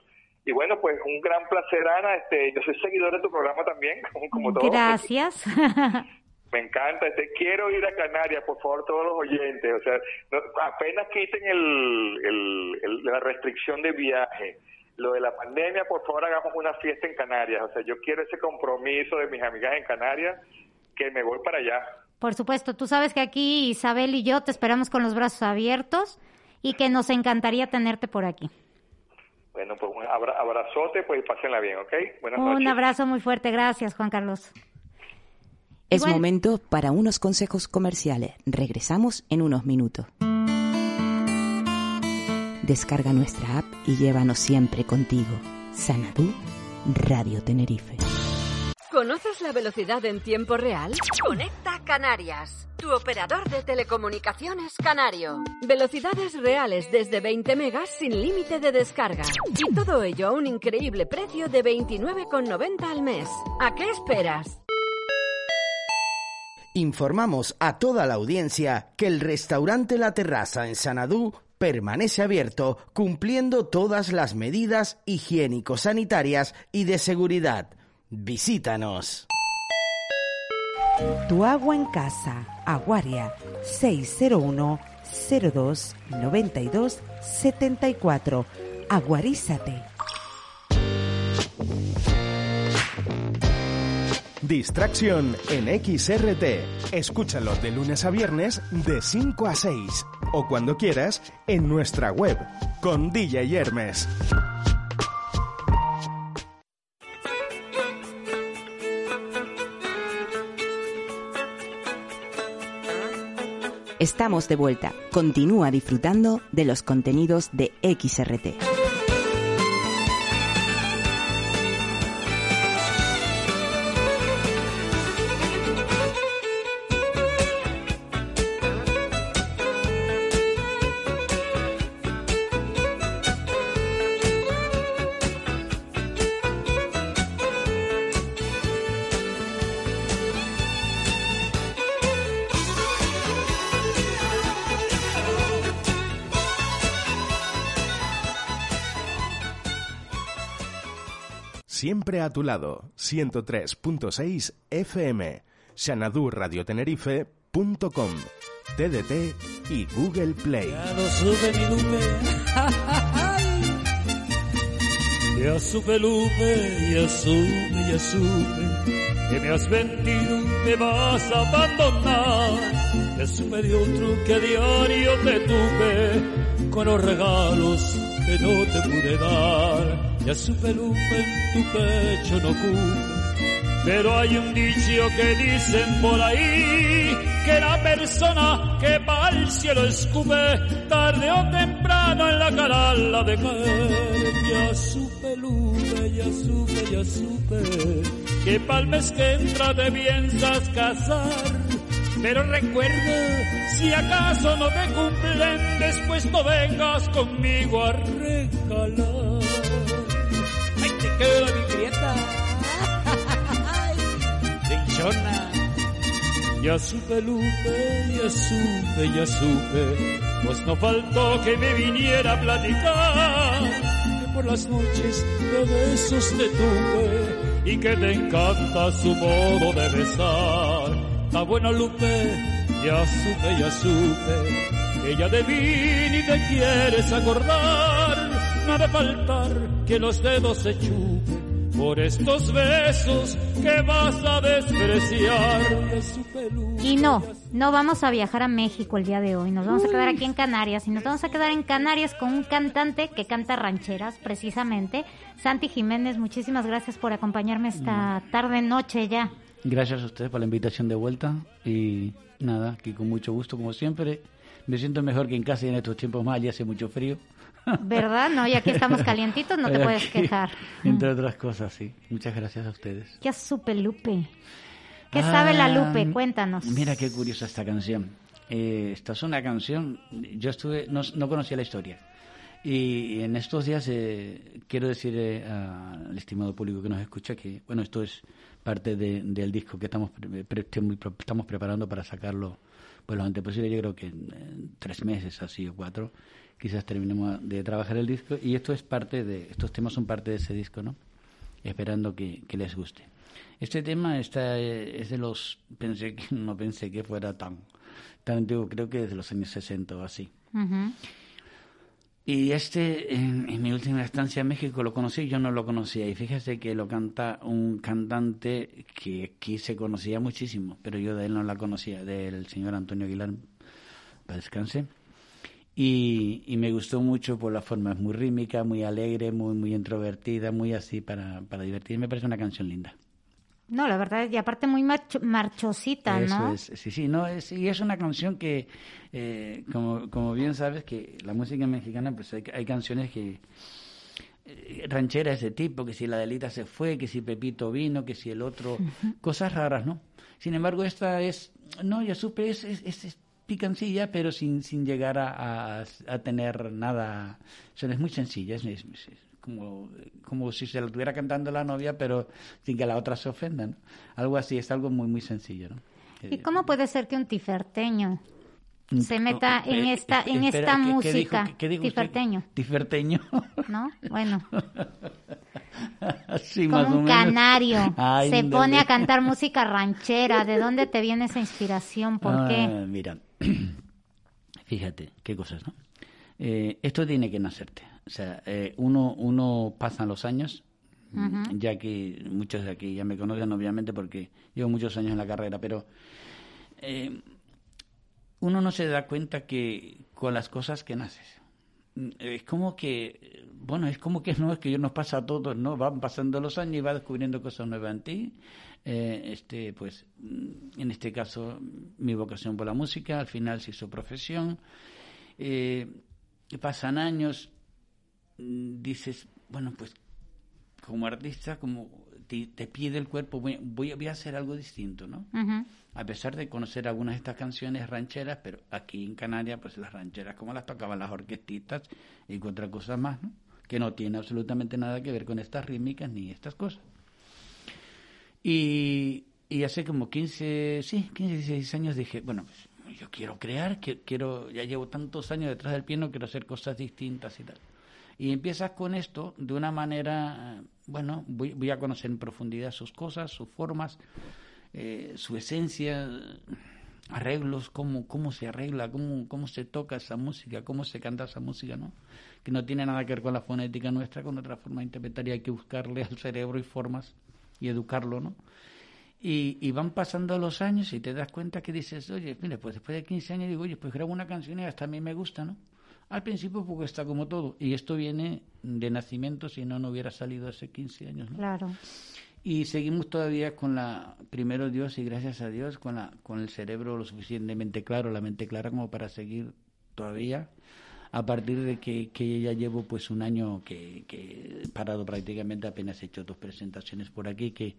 D: Y bueno, pues un gran placer, Ana. Este, yo soy seguidor de tu programa también, como, todos.
C: Gracias.
D: Me encanta, este, quiero ir a Canarias, por favor, todos los oyentes. O sea, apenas quiten el, la restricción de viaje, lo de la pandemia, por favor, hagamos una fiesta en Canarias. O sea, yo quiero ese compromiso de mis amigas en Canarias, que me voy para allá.
C: Por supuesto, tú sabes que aquí Isabel y yo te esperamos con los brazos abiertos y que nos encantaría tenerte por aquí.
D: Bueno, pues un abrazote, pues pásenla bien, ¿ok?
C: Buenas un abrazo muy fuerte, gracias Juan Carlos.
A: Es momento para unos consejos comerciales. Regresamos en unos minutos. Descarga nuestra app y llévanos siempre contigo. Sanadú Radio Tenerife.
E: ¿Conoces la velocidad en tiempo real? Conecta Canarias, tu operador de telecomunicaciones canario. Velocidades reales desde 20 megas sin límite de descarga. Y todo ello a un increíble precio de 29,90 al mes. ¿A qué esperas?
F: Informamos a toda la audiencia que el restaurante La Terraza en Sanadú permanece abierto cumpliendo todas las medidas higiénico-sanitarias y de seguridad. Visítanos.
G: Tu agua en casa, Aguaria 601 02 92 74. Aguarízate.
B: Distracción en XRT. Escúchalos de lunes a viernes de 5 a 6 o cuando quieras en nuestra web con DJ Hermes.
A: Estamos de vuelta. Continúa disfrutando de los contenidos de XRT.
B: Siempre a tu lado, 103.6 FM, xanadurradiotenerife.com, TDT y Google Play.
H: Ya supe, Lupe, ya supe, ya supe. Que me has vendido, me vas a abandonar. Ya supe de otro que a diario te tuve con los regalos que no te pude dar ya su peluca en tu pecho no cubre. Pero hay un dicho que dicen por ahí, que la persona que para el cielo escupe, tarde o temprano en la cara la de caer. Ya su peluca, ya supe, ya supe, que pa'l mes que entra te piensas casar. Pero recuerda, si acaso no te cumplen, después no vengas conmigo a regalar
I: queda mi prieta.
H: Dichona. Ya supe, Lupe, ya supe, ya supe pues no faltó que me viniera a platicar que por las noches de besos te tuve y que te encanta su modo de besar. Está buena Lupe, ya supe, ya supe, ella de mí ni te quieres acordar, no ha de faltar que los dedos se chupen por estos besos que vas a despreciar de su peluca.
C: Y no, no vamos a viajar a México el día de hoy, nos vamos a quedar aquí en Canarias y nos vamos a quedar en Canarias con un cantante que canta rancheras, precisamente. Santi Jiménez, muchísimas gracias por acompañarme esta tarde, noche ya.
J: Gracias a ustedes por la invitación de vuelta y nada, aquí con mucho gusto como siempre. Me siento mejor que en casa y en estos tiempos más, ya hace mucho frío.
C: ¿Verdad? No, y aquí estamos calientitos, no te puedes quejar.
J: Entre otras cosas, sí. Muchas gracias a ustedes.
C: ¿Qué supe Lupe? ¿Qué sabe la Lupe? Ah, Cuéntanos.
J: Mira qué curiosa esta canción. Eh, esta es una canción, yo estuve, no, no conocía la historia. Y en estos días eh, quiero decir eh, al estimado público que nos escucha que, bueno, esto es parte del disco que estamos, estamos preparando para sacarlo pues lo antes posible. Yo creo que en tres meses, así o cuatro quizás terminemos de trabajar el disco y esto es parte de, estos temas son parte de ese disco, ¿no? Esperando que, les guste. Este tema está, eh, es de los, pensé que, no pensé que fuera tan, tan antiguo, creo que desde los años 60 o así. Y este, en, mi última estancia en México lo conocí, yo no lo conocía. Y fíjese que lo canta un cantante que aquí se conocía muchísimo, pero yo de él no la conocía, del señor Antonio Aguilar, para descanse. Y, me gustó mucho por la forma, es muy rítmica, muy alegre, muy, muy introvertida, muy así para, para divertir. Me parece una canción linda.
C: No, la verdad, y aparte muy marchosita, ¿no?
J: Es, sí, sí, no, es, y es una canción que, eh, como, como bien sabes, que la música mexicana, pues hay, hay canciones que eh, rancheras de ese tipo, que si la delita se fue, que si Pepito vino, que si el otro, cosas raras, ¿no? Sin embargo, esta es, no, ya supe, es, es picancilla, pero sin, sin llegar a, a, tener nada. O es muy sencilla, es, como, como si se lo estuviera cantando la novia, pero sin que la otra se ofenda. Algo así, es algo muy, muy sencillo. ¿no?
C: ¿Y cómo puede ser que un tiferteño se meta en esta en esta música tiferteño.
J: Tiferteño
C: no bueno. Como un canario. Se pone a cantar música ranchera. De dónde te viene esa inspiración por
J: ah,
C: qué
J: mira Fíjate, qué cosas, ¿no? Eh, esto tiene que nacerte. O sea, eh, uno, uno pasa los años, ya que muchos de aquí ya me conocen, obviamente, porque llevo muchos años en la carrera, pero eh, uno no se da cuenta que con las cosas que naces. Es como que, bueno, es como que no es que nos pasa a todos, ¿no? Van pasando los años y va descubriendo cosas nuevas en ti eh, este, pues, mm, en este caso, mi vocación por la música, al final se hizo profesión. Eh, pasan años, mm, dices, bueno, pues, como artista, como te, pide el cuerpo, voy, voy, a hacer algo distinto, ¿no? A pesar de conocer algunas de estas canciones rancheras, pero aquí en Canarias, pues las rancheras como las tocaban las orquestitas y otras cosas más. Que no tiene absolutamente nada que ver con estas rítmicas ni estas cosas. Y, hace como 15, sí, 15, 16 años dije, bueno, pues yo quiero crear, que, quiero, ya llevo tantos años detrás del piano, quiero hacer cosas distintas y tal. Y empiezas con esto de una manera, bueno, voy a conocer en profundidad sus cosas, sus formas, eh, su esencia, arreglos, cómo, cómo se arregla, cómo, cómo se toca esa música, cómo se canta esa música, ¿no? Que no tiene nada que ver con la fonética nuestra, con otra forma de interpretar y hay que buscarle al cerebro y formas y educarlo, ¿no? Y, van pasando los años y te das cuenta que dices, oye, mire, pues después de 15 años digo, oye, pues grabo una canción y hasta a mí me gusta, ¿no? Al principio porque está como todo. Y esto viene de nacimiento, si no, no hubiera salido hace 15 años, ¿no?
C: Claro.
J: Y seguimos todavía con la, primero Dios y gracias a Dios, con, la, con el cerebro lo suficientemente claro, la mente clara como para seguir todavía. A partir de que, que ya llevo pues un año que, que parado prácticamente, apenas he hecho dos presentaciones por aquí, que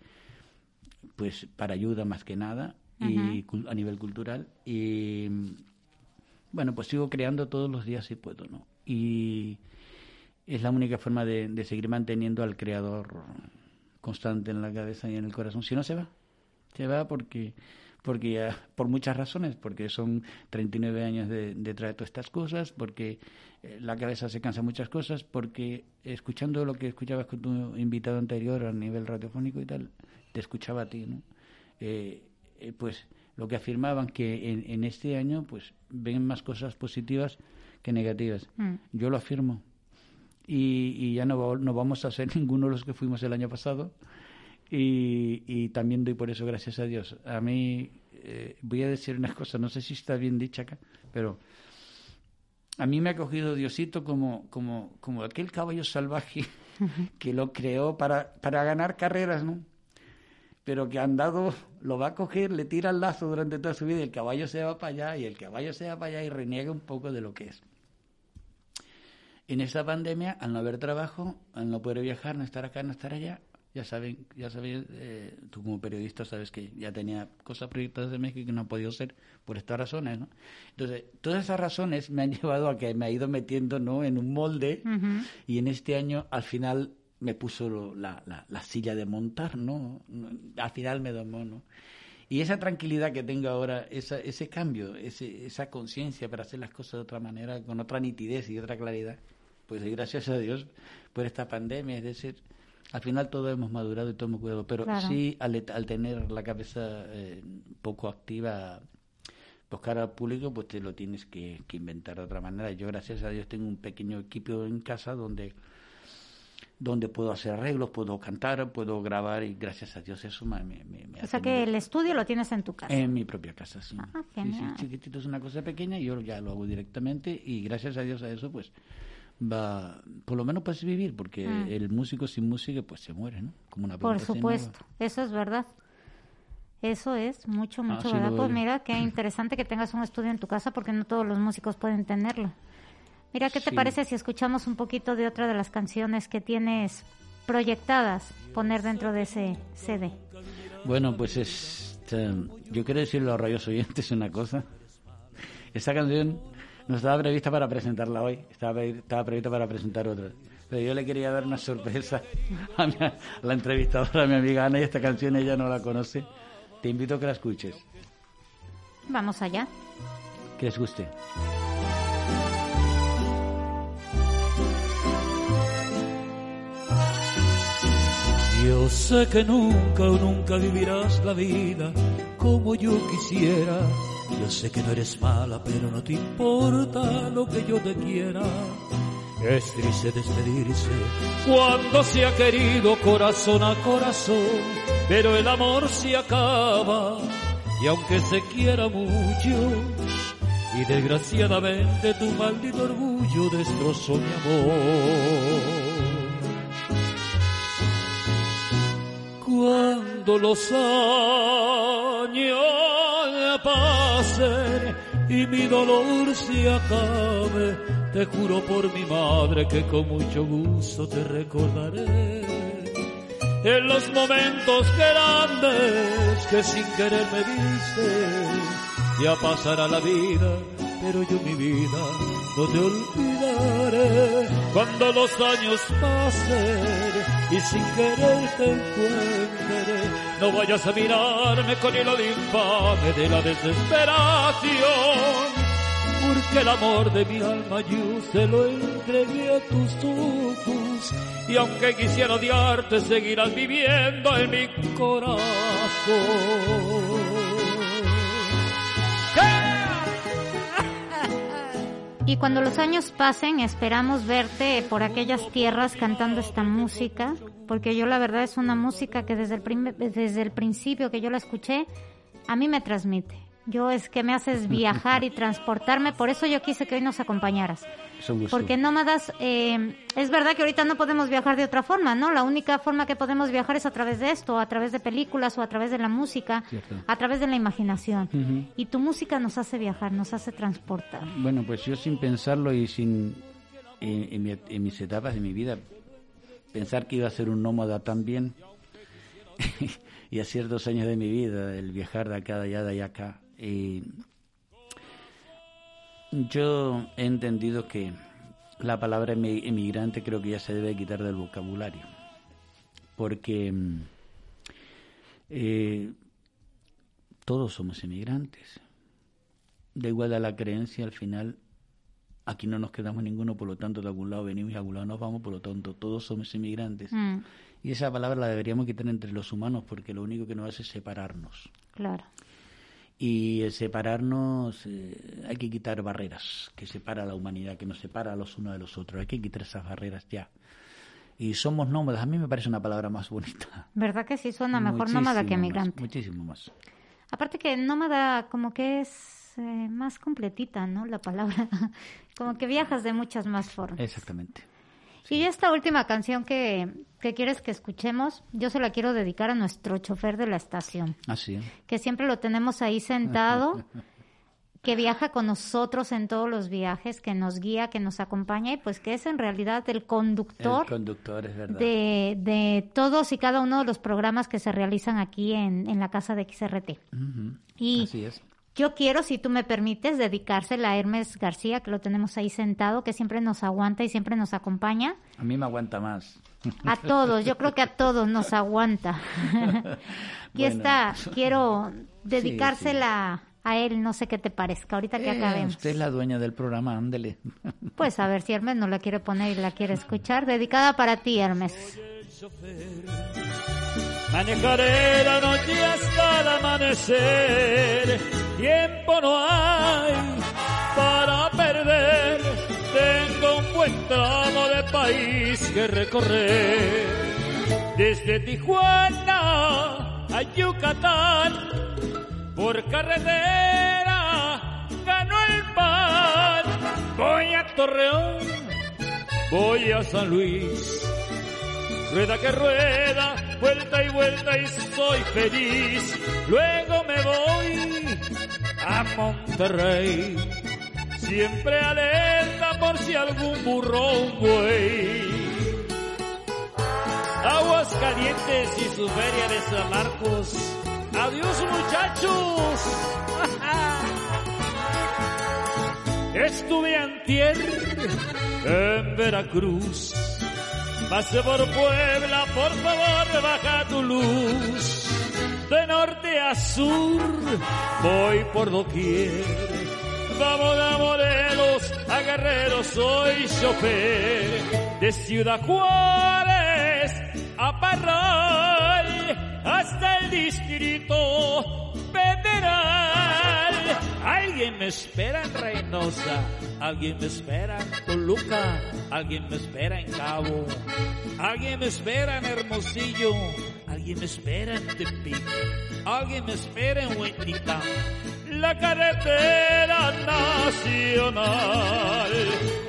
J: pues para ayuda más que nada y a nivel cultural. Y bueno pues sigo creando todos los días si puedo no y es la única forma de, de seguir manteniendo al creador constante en la cabeza y en el corazón si no se va se va porque porque por muchas razones, porque son 39 años de, de traer todas estas cosas, porque eh, la cabeza se cansa muchas cosas, porque escuchando lo que escuchabas con tu invitado anterior a nivel radiofónico y tal, te escuchaba a ti, ¿no? Eh, eh, pues lo que afirmaban que en, en, este año pues ven más cosas positivas que negativas. Mm. Yo lo afirmo. Y, y ya no, no vamos a ser ninguno de los que fuimos el año pasado. Y, y también doy por eso gracias a Dios. A mí, eh, voy a decir una cosa, no sé si está bien dicha acá, pero a mí me ha cogido Diosito como, como, como aquel caballo salvaje que lo creó para, para ganar carreras, ¿no? Pero que andado lo va a coger, le tira el lazo durante toda su vida y el caballo se va para allá y el caballo se va para allá y reniega un poco de lo que es. En esta pandemia, al no haber trabajo, al no poder viajar, no estar acá, no estar allá, ya saben, ya sabes, eh, tú como periodista sabes que ya tenía cosas proyectadas de México que no ha podido ser por estas razones, ¿no? Entonces, todas esas razones me han llevado a que me ha ido metiendo, ¿no? En un molde y en este año, al final, me puso la, la, silla de montar, ¿no? Al final me domó, ¿no? Y esa tranquilidad que tengo ahora, esa, ese cambio, ese, esa conciencia para hacer las cosas de otra manera, con otra nitidez y otra claridad, pues gracias a Dios por esta pandemia, es decir, al final todos hemos madurado y todo hemos cuidado, pero sí al, al, tener la cabeza eh, poco activa, buscar al público, pues te lo tienes que, inventar de otra manera. Yo, gracias a Dios, tengo un pequeño equipo en casa donde donde puedo hacer arreglos, puedo cantar, puedo grabar y gracias a Dios eso me, me,
C: O sea que el estudio lo tienes en tu casa.
J: En mi propia casa, sí. Ah, sí, sí, chiquitito es una cosa pequeña y yo ya lo hago directamente y gracias a Dios a eso pues va, por lo menos puedes vivir, porque mm. el músico sin música pues se muere, ¿no?
C: Como una Por supuesto, eso es verdad. Eso es mucho, mucho, ¿verdad? Pues mira, qué interesante que tengas un estudio en tu casa porque no todos los músicos pueden tenerlo. Mira, ¿qué te parece si escuchamos un poquito de otra de las canciones que tienes proyectadas poner dentro de ese CD?
J: Bueno, pues es, este, yo quiero decirle a rayos oyentes una cosa. Esta canción no estaba prevista para presentarla hoy, estaba, estaba prevista para presentar otra. Pero yo le quería dar una sorpresa a, la entrevistadora, a mi amiga Ana, y esta canción ella no la conoce. Te invito a que la escuches.
C: Vamos allá.
J: Que les guste.
H: Yo sé que nunca o nunca vivirás la vida como yo quisiera yo sé que no eres mala, pero no te importa lo que yo te quiera. Es triste despedirse cuando se ha querido corazón a corazón, pero el amor se acaba y aunque se quiera mucho, y desgraciadamente tu maldito orgullo destrozó mi amor. Cuando los años y mi dolor se acabe, te juro por mi madre que con mucho gusto te recordaré. En los momentos grandes que sin querer me diste, ya pasará la vida, pero yo mi vida no te olvidaré. Cuando los años pasen y sin querer te encuentre, no vayas a mirarme con el infame de la desesperación. Porque el amor de mi alma yo se lo entregué a tus ojos y aunque quisiera odiarte seguirás viviendo en mi corazón.
C: Y cuando los años pasen, esperamos verte por aquellas tierras cantando esta música, porque yo la verdad es una música que desde el, desde el principio que yo la escuché, a mí me transmite. Yo es que me haces viajar y transportarme, por eso yo quise que hoy nos acompañaras. Porque nómadas, eh, es verdad que ahorita no podemos viajar de otra forma, ¿no? La única forma que podemos viajar es a través de esto, a través de películas o a través de la música, a través de la imaginación. Y tu música nos hace viajar, nos hace transportar.
J: Bueno, pues yo sin pensarlo y sin, en, en mis etapas de mi vida, pensar que iba a ser un nómada también, y a ciertos años de mi vida, el viajar de acá, de allá, de allá acá, y yo he entendido que la palabra emigrante creo que ya se debe quitar del vocabulario, porque mm, eh, todos somos inmigrantes. Da igual a la creencia, al final aquí no nos quedamos ninguno, por lo tanto de algún lado venimos y a algún lado nos vamos, por lo tanto todos somos inmigrantes. Mm. Y esa palabra la deberíamos quitar entre los humanos porque lo único que nos hace es separarnos.
C: Claro.
J: Y el separarnos, eh, hay que quitar barreras que separa a la humanidad, que nos separa a los unos de los otros. Hay que quitar esas barreras ya. Y somos nómadas. A mí me parece una palabra más bonita.
C: ¿Verdad que sí suena mejor nómada que migrante?
J: muchísimo más.
C: Aparte que nómada como que es eh, más completita, ¿no? La palabra. como que viajas de muchas más formas.
J: Exactamente.
C: Y esta última canción que, que, quieres que escuchemos, yo se la quiero dedicar a nuestro chofer de la estación.
J: Así. Ah,
C: que siempre lo tenemos ahí sentado, que viaja con nosotros en todos los viajes, que nos guía, que nos acompaña y pues que es en realidad el conductor.
J: conductor, es verdad.
C: De, de todos y cada uno de los programas que se realizan aquí en, en la casa de XRT. Y
J: Así es.
C: Yo quiero, si tú me permites, dedicársela a Hermes García, que lo tenemos ahí sentado, que siempre nos aguanta y siempre nos acompaña.
J: A mí me aguanta más.
C: A todos, yo creo que a todos nos aguanta. y esta, quiero dedicársela a él, no sé qué te parezca, ahorita que eh, acabemos.
J: Usted es la dueña del programa, ándele.
C: pues a ver si Hermes no la quiere poner y la quiere escuchar. Dedicada para ti, Hermes.
H: Manejaré la noche hasta el amanecer. Tiempo no hay para perder. Tengo un buen tramo de país que recorrer. Desde Tijuana a Yucatán, por carretera ganó el pan. Voy a Torreón, voy a San Luis rueda que rueda, vuelta y vuelta y soy feliz. Luego me voy a Monterrey, siempre alerta por si algún burrón güey. Aguas calientes y su feria de San Marcos. Adiós muchachos. Estuve antier en Veracruz Pase por Puebla, por favor, baja tu luz. De norte a sur, voy por doquier. Vamos a Morelos, a Guerrero, soy chofer. De Ciudad Juárez a Parral, hasta el distrito federal. Alguien me espera en Reynosa, alguien me espera en Toluca, alguien me espera en Cabo, alguien me espera en Hermosillo, alguien me espera en Tepic, alguien me espera en Huetica. La carretera nacional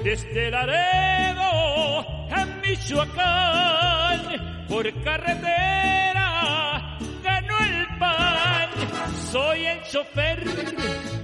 H: desde Laredo a Michoacán por carretera ganó el pan. Soy el chofer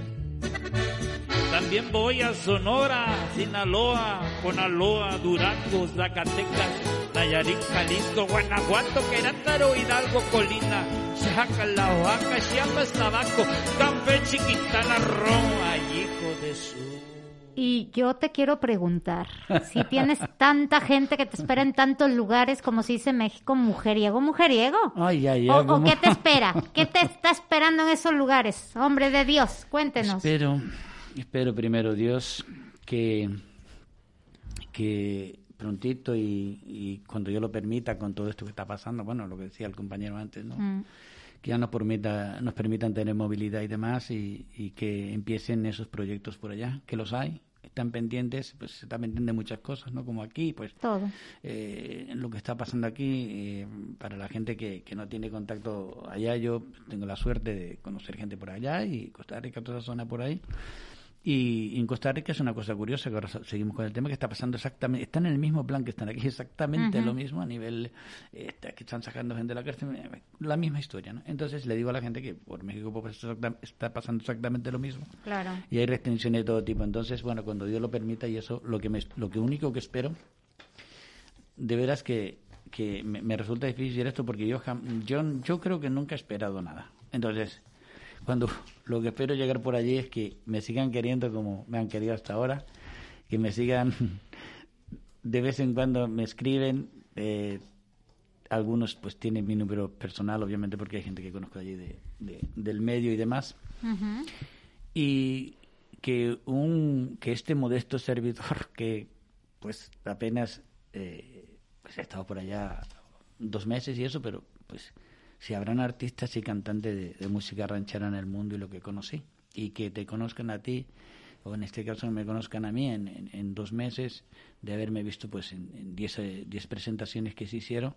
H: también voy a Sonora, Sinaloa, Conaloa, Durango, Zacatecas, Nayarit, Jalisco, Guanajuato, Querétaro, Hidalgo, Colina, Oaxaca, Oaxaca, Chiapas, Tabaco, Campeche, Quintana Roo, hijo de su...
C: Y yo te quiero preguntar, si tienes tanta gente que te espera en tantos lugares, como se dice México, mujeriego, mujeriego.
J: Ay, ay,
C: ay, o, qué te espera? ¿Qué te está esperando en esos lugares? Hombre de Dios, cuéntenos.
J: Espero, espero primero Dios que, que prontito y, cuando yo lo permita con todo esto que está pasando, bueno, lo que decía el compañero antes, ¿no? Mm. Que ya nos, permita, nos permitan tener movilidad y demás y, y que empiecen esos proyectos por allá, que los hay, están pendientes, pues se están pendientes de muchas cosas, ¿no? Como aquí, pues
C: todo.
J: Eh, lo que está pasando aquí, eh, para la gente que, que no tiene contacto allá, yo tengo la suerte de conocer gente por allá y Costa Rica, toda esa zona por ahí. Y, en Costa Rica es una cosa curiosa, que ahora seguimos con el tema, que está pasando exactamente, están en el mismo plan que están aquí, exactamente lo mismo a nivel, eh, que están sacando gente de la cárcel, eh, la misma historia, ¿no? Entonces le digo a la gente que por México pues, está pasando exactamente lo mismo.
C: Claro.
J: Y hay restricciones de todo tipo. Entonces, bueno, cuando Dios lo permita y eso, lo que, me, lo que único que espero, de veras que, que me, resulta difícil esto porque yo, yo, yo creo que nunca he esperado nada. Entonces, cuando lo que espero llegar por allí es que me sigan queriendo como me han querido hasta ahora, que me sigan de vez en cuando me escriben, eh, algunos pues tienen mi número personal, obviamente, porque hay gente que conozco allí de, del medio y demás. Y que, un, que este modesto servidor, que pues apenas eh, pues, ha estado por allá dos meses y eso, pero pues si habrán artistas y cantantes de, música ranchera en el mundo y lo que conocí, y que te conozcan a ti, o en este caso me conozcan a mí en, en, dos meses de haberme visto pues en 10 diez presentaciones que se hicieron,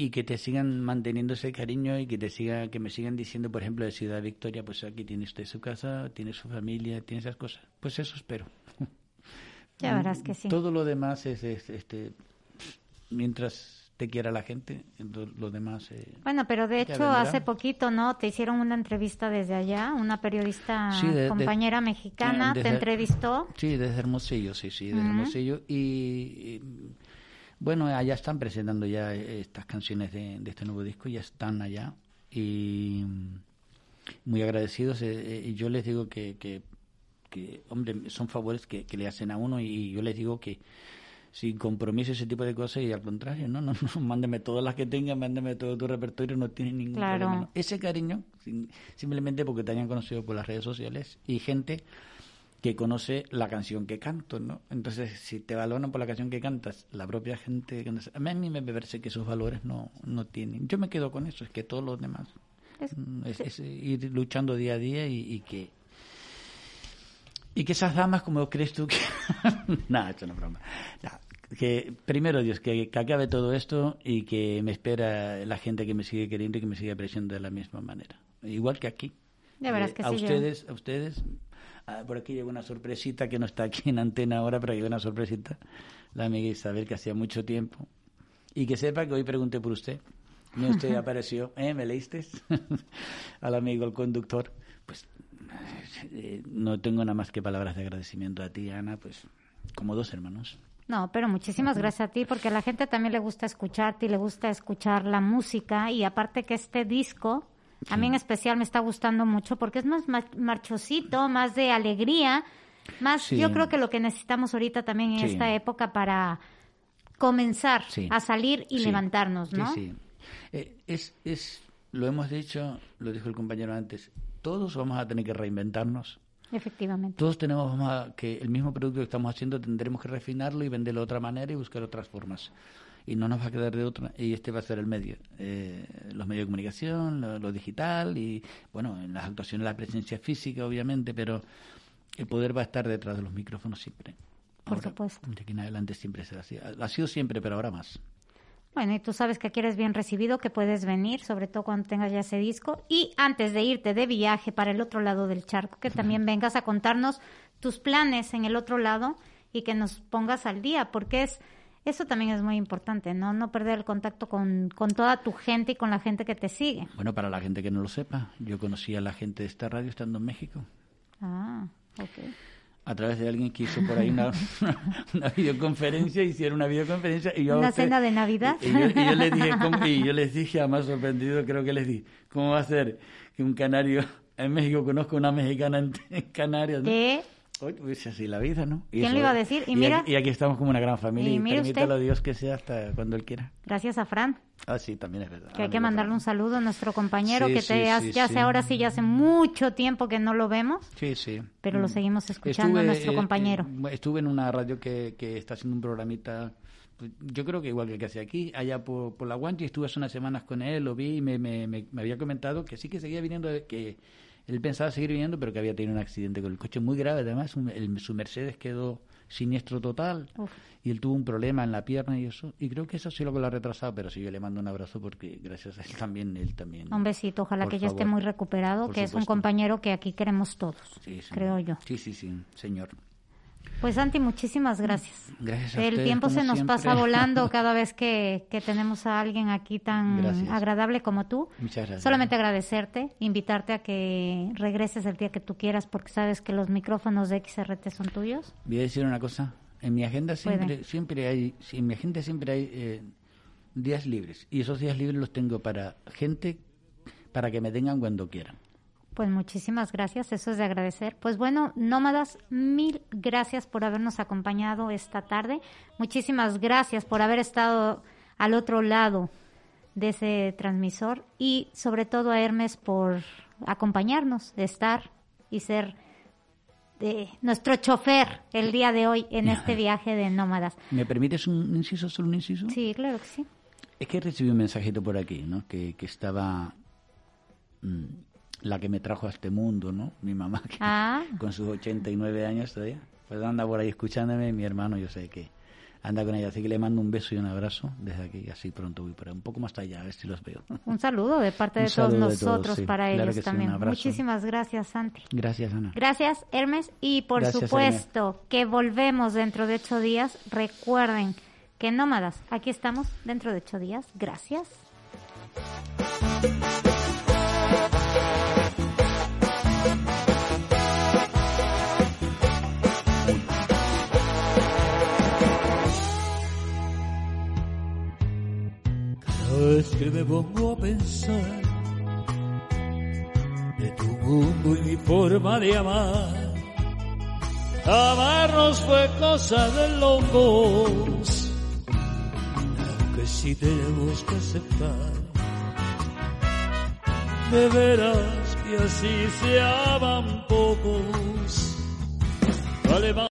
J: y que te sigan manteniendo ese cariño y que te siga que me sigan diciendo por ejemplo de Ciudad Victoria pues aquí tiene usted su casa tiene su familia tiene esas cosas. Pues eso espero.
C: Ya verás que sí.
J: Todo lo demás es, este mientras te quiera la gente lo demás eh,
C: bueno pero de hecho hace poquito no te hicieron una entrevista desde allá una periodista compañera mexicana te entrevistó.
J: Sí desde Hermosillo sí sí desde Hermosillo. Y bueno, allá están presentando ya eh, estas canciones de, este nuevo disco, ya están allá. Y muy agradecidos. Eh, y yo les digo que, que, hombre, son favores que, le hacen a uno y yo les digo que sin compromiso ese tipo de cosas y al contrario, no, no, no, mándeme todas las que tengas, mándeme todo tu repertorio, no tiene ningún problema. Ese cariño, simplemente porque te hayan conocido por las redes sociales y gente que conoce la canción que canto, ¿no? Entonces, si te valoran por la canción que cantas, la propia gente que a mí me parece que esos valores no, no tienen. Yo me quedo con eso, es que todos los demás es, ir luchando día a día y, que y que esas damas, como crees tú que nada, esto no es broma. que primero Dios, que, que, acabe todo esto y que me espera la gente que me sigue queriendo y que me sigue apreciando de la misma manera, igual que aquí.
C: De verás que
J: a ustedes, a ustedes Ah, por aquí llegó una sorpresita que no está aquí en antena ahora, pero llegó una sorpresita. La amiga Isabel, que hacía mucho tiempo. Y que sepa que hoy pregunté por usted. Y usted apareció, ¿eh? ¿Me leíste? Al amigo, el conductor. Pues eh, no tengo nada más que palabras de agradecimiento a ti, Ana, pues como dos hermanos.
C: No, pero muchísimas gracias a ti, porque a la gente también le gusta escucharte y le gusta escuchar la música. Y aparte que este disco a mí en especial me está gustando mucho porque es más marchosito, más de alegría, más yo creo que lo que necesitamos ahorita también en esta época para comenzar a salir y levantarnos, ¿no?
J: Sí, sí. Eh, es, es, lo hemos dicho, lo dijo el compañero antes, todos vamos a tener que reinventarnos.
C: Efectivamente.
J: Todos tenemos que el mismo producto que estamos haciendo tendremos que refinarlo y venderlo de otra manera y buscar otras formas. Y no nos va a quedar de otra y este va a ser el medio. Eh, los medios de comunicación lo, digital y bueno en las actuaciones la presencia física obviamente pero el poder va a estar detrás de los micrófonos siempre.
C: Por supuesto.
J: de aquí en adelante siempre será así. Ha sido siempre pero ahora más
C: bueno, y tú sabes que aquí eres bien recibido, que puedes venir, sobre todo cuando tengas ya ese disco. Y antes de irte de viaje para el otro lado del charco, que también vengas a contarnos tus planes en el otro lado y que nos pongas al día, porque es eso también es muy importante, ¿no? No perder el contacto con, con, toda tu gente y con la gente que te sigue.
J: Bueno, para la gente que no lo sepa, yo conocí a la gente de esta radio estando en México.
C: Ah, ok.
J: A través de alguien que hizo por ahí una, una, videoconferencia, hicieron una videoconferencia y yo...
C: ¿Una cena de Navidad?
J: Y, yo, les dije, y yo les dije, más sorprendido creo que les dije, ¿cómo va a ser que un canario en México conozca una mexicana en, Canarias? ¿no? Pues así la vida, ¿no?
C: ¿Quién lo iba a decir? Y, mira,
J: y, aquí, estamos como una gran familia y, y permítalo a Dios que sea hasta cuando Él quiera.
C: Gracias a Fran.
J: Ah, sí, también es verdad.
C: Que hay que mandarle un saludo a nuestro compañero que te ya hace ahora sí, ya hace mucho tiempo que no lo vemos.
J: Sí, sí.
C: Pero lo mm. seguimos escuchando a nuestro eh, compañero.
J: Eh, estuve en una radio que, que está haciendo un programita pues, yo creo que igual que el que hace aquí, allá por, por la Guanchi, estuve hace unas semanas con él, lo vi y me, me, me, me había comentado que sí que seguía viniendo, que él pensaba seguir viniendo, pero que había tenido un accidente con el coche muy grave. Además, su Mercedes quedó siniestro total y él tuvo un problema en la pierna y eso. Y creo que eso sí lo que lo ha retrasado, pero sí yo le mando un abrazo porque gracias a él también, él también.
C: Un besito, ojalá que ya esté muy recuperado, que es un compañero que aquí queremos todos, creo yo.
J: Sí, sí, sí, señor.
C: Pues Santi, muchísimas gracias.
J: Gracias a
C: El tiempo se nos pasa volando cada vez que, tenemos a alguien aquí tan agradable como tú.
J: Muchas gracias.
C: Solamente agradecerte, invitarte a que regreses el día que tú quieras porque sabes que los micrófonos de XRT son tuyos.
J: Voy a decir una cosa. En mi agenda siempre, siempre hay, en mi agenda siempre hay eh, días libres y esos días libres los tengo para gente para que me tengan cuando quieran.
C: Pues muchísimas gracias, eso es de agradecer. Pues bueno, nómadas, mil gracias por habernos acompañado esta tarde. Muchísimas gracias por haber estado al otro lado de ese transmisor y sobre todo a Hermes por acompañarnos, estar y ser de nuestro chofer el día de hoy en este viaje de nómadas.
J: ¿Me permites un inciso, solo un inciso?
C: Sí, claro que sí.
J: Es que recibí un mensajito por aquí, ¿no? Que, que estaba mm, la que me trajo a este mundo, ¿no? Mi mamá, que,
C: Ah.
J: con sus 89 años todavía. Pues anda por ahí escuchándome, mi hermano, yo sé que anda con ella. Así que le mando un beso y un abrazo desde aquí, así pronto voy para un poco más allá, a ver si los veo.
C: Un saludo de parte de todos
J: saludo de todos,
C: nosotros
J: sí.
C: para
J: Claro
C: ellos
J: sí,
C: también.
J: abrazo.
C: Muchísimas gracias, Santi.
J: Gracias, Ana.
C: Gracias, Hermes. Y por
J: Gracias,
C: supuesto que volvemos dentro de ocho días. Recuerden que nómadas, aquí estamos dentro de ocho días. Gracias.
H: Vez que me pongo a pensar de tu mundo y mi forma de amar, amarnos fue cosa de locos, aunque sí tenemos que aceptar. De veras que así se aman pocos. Vale, va-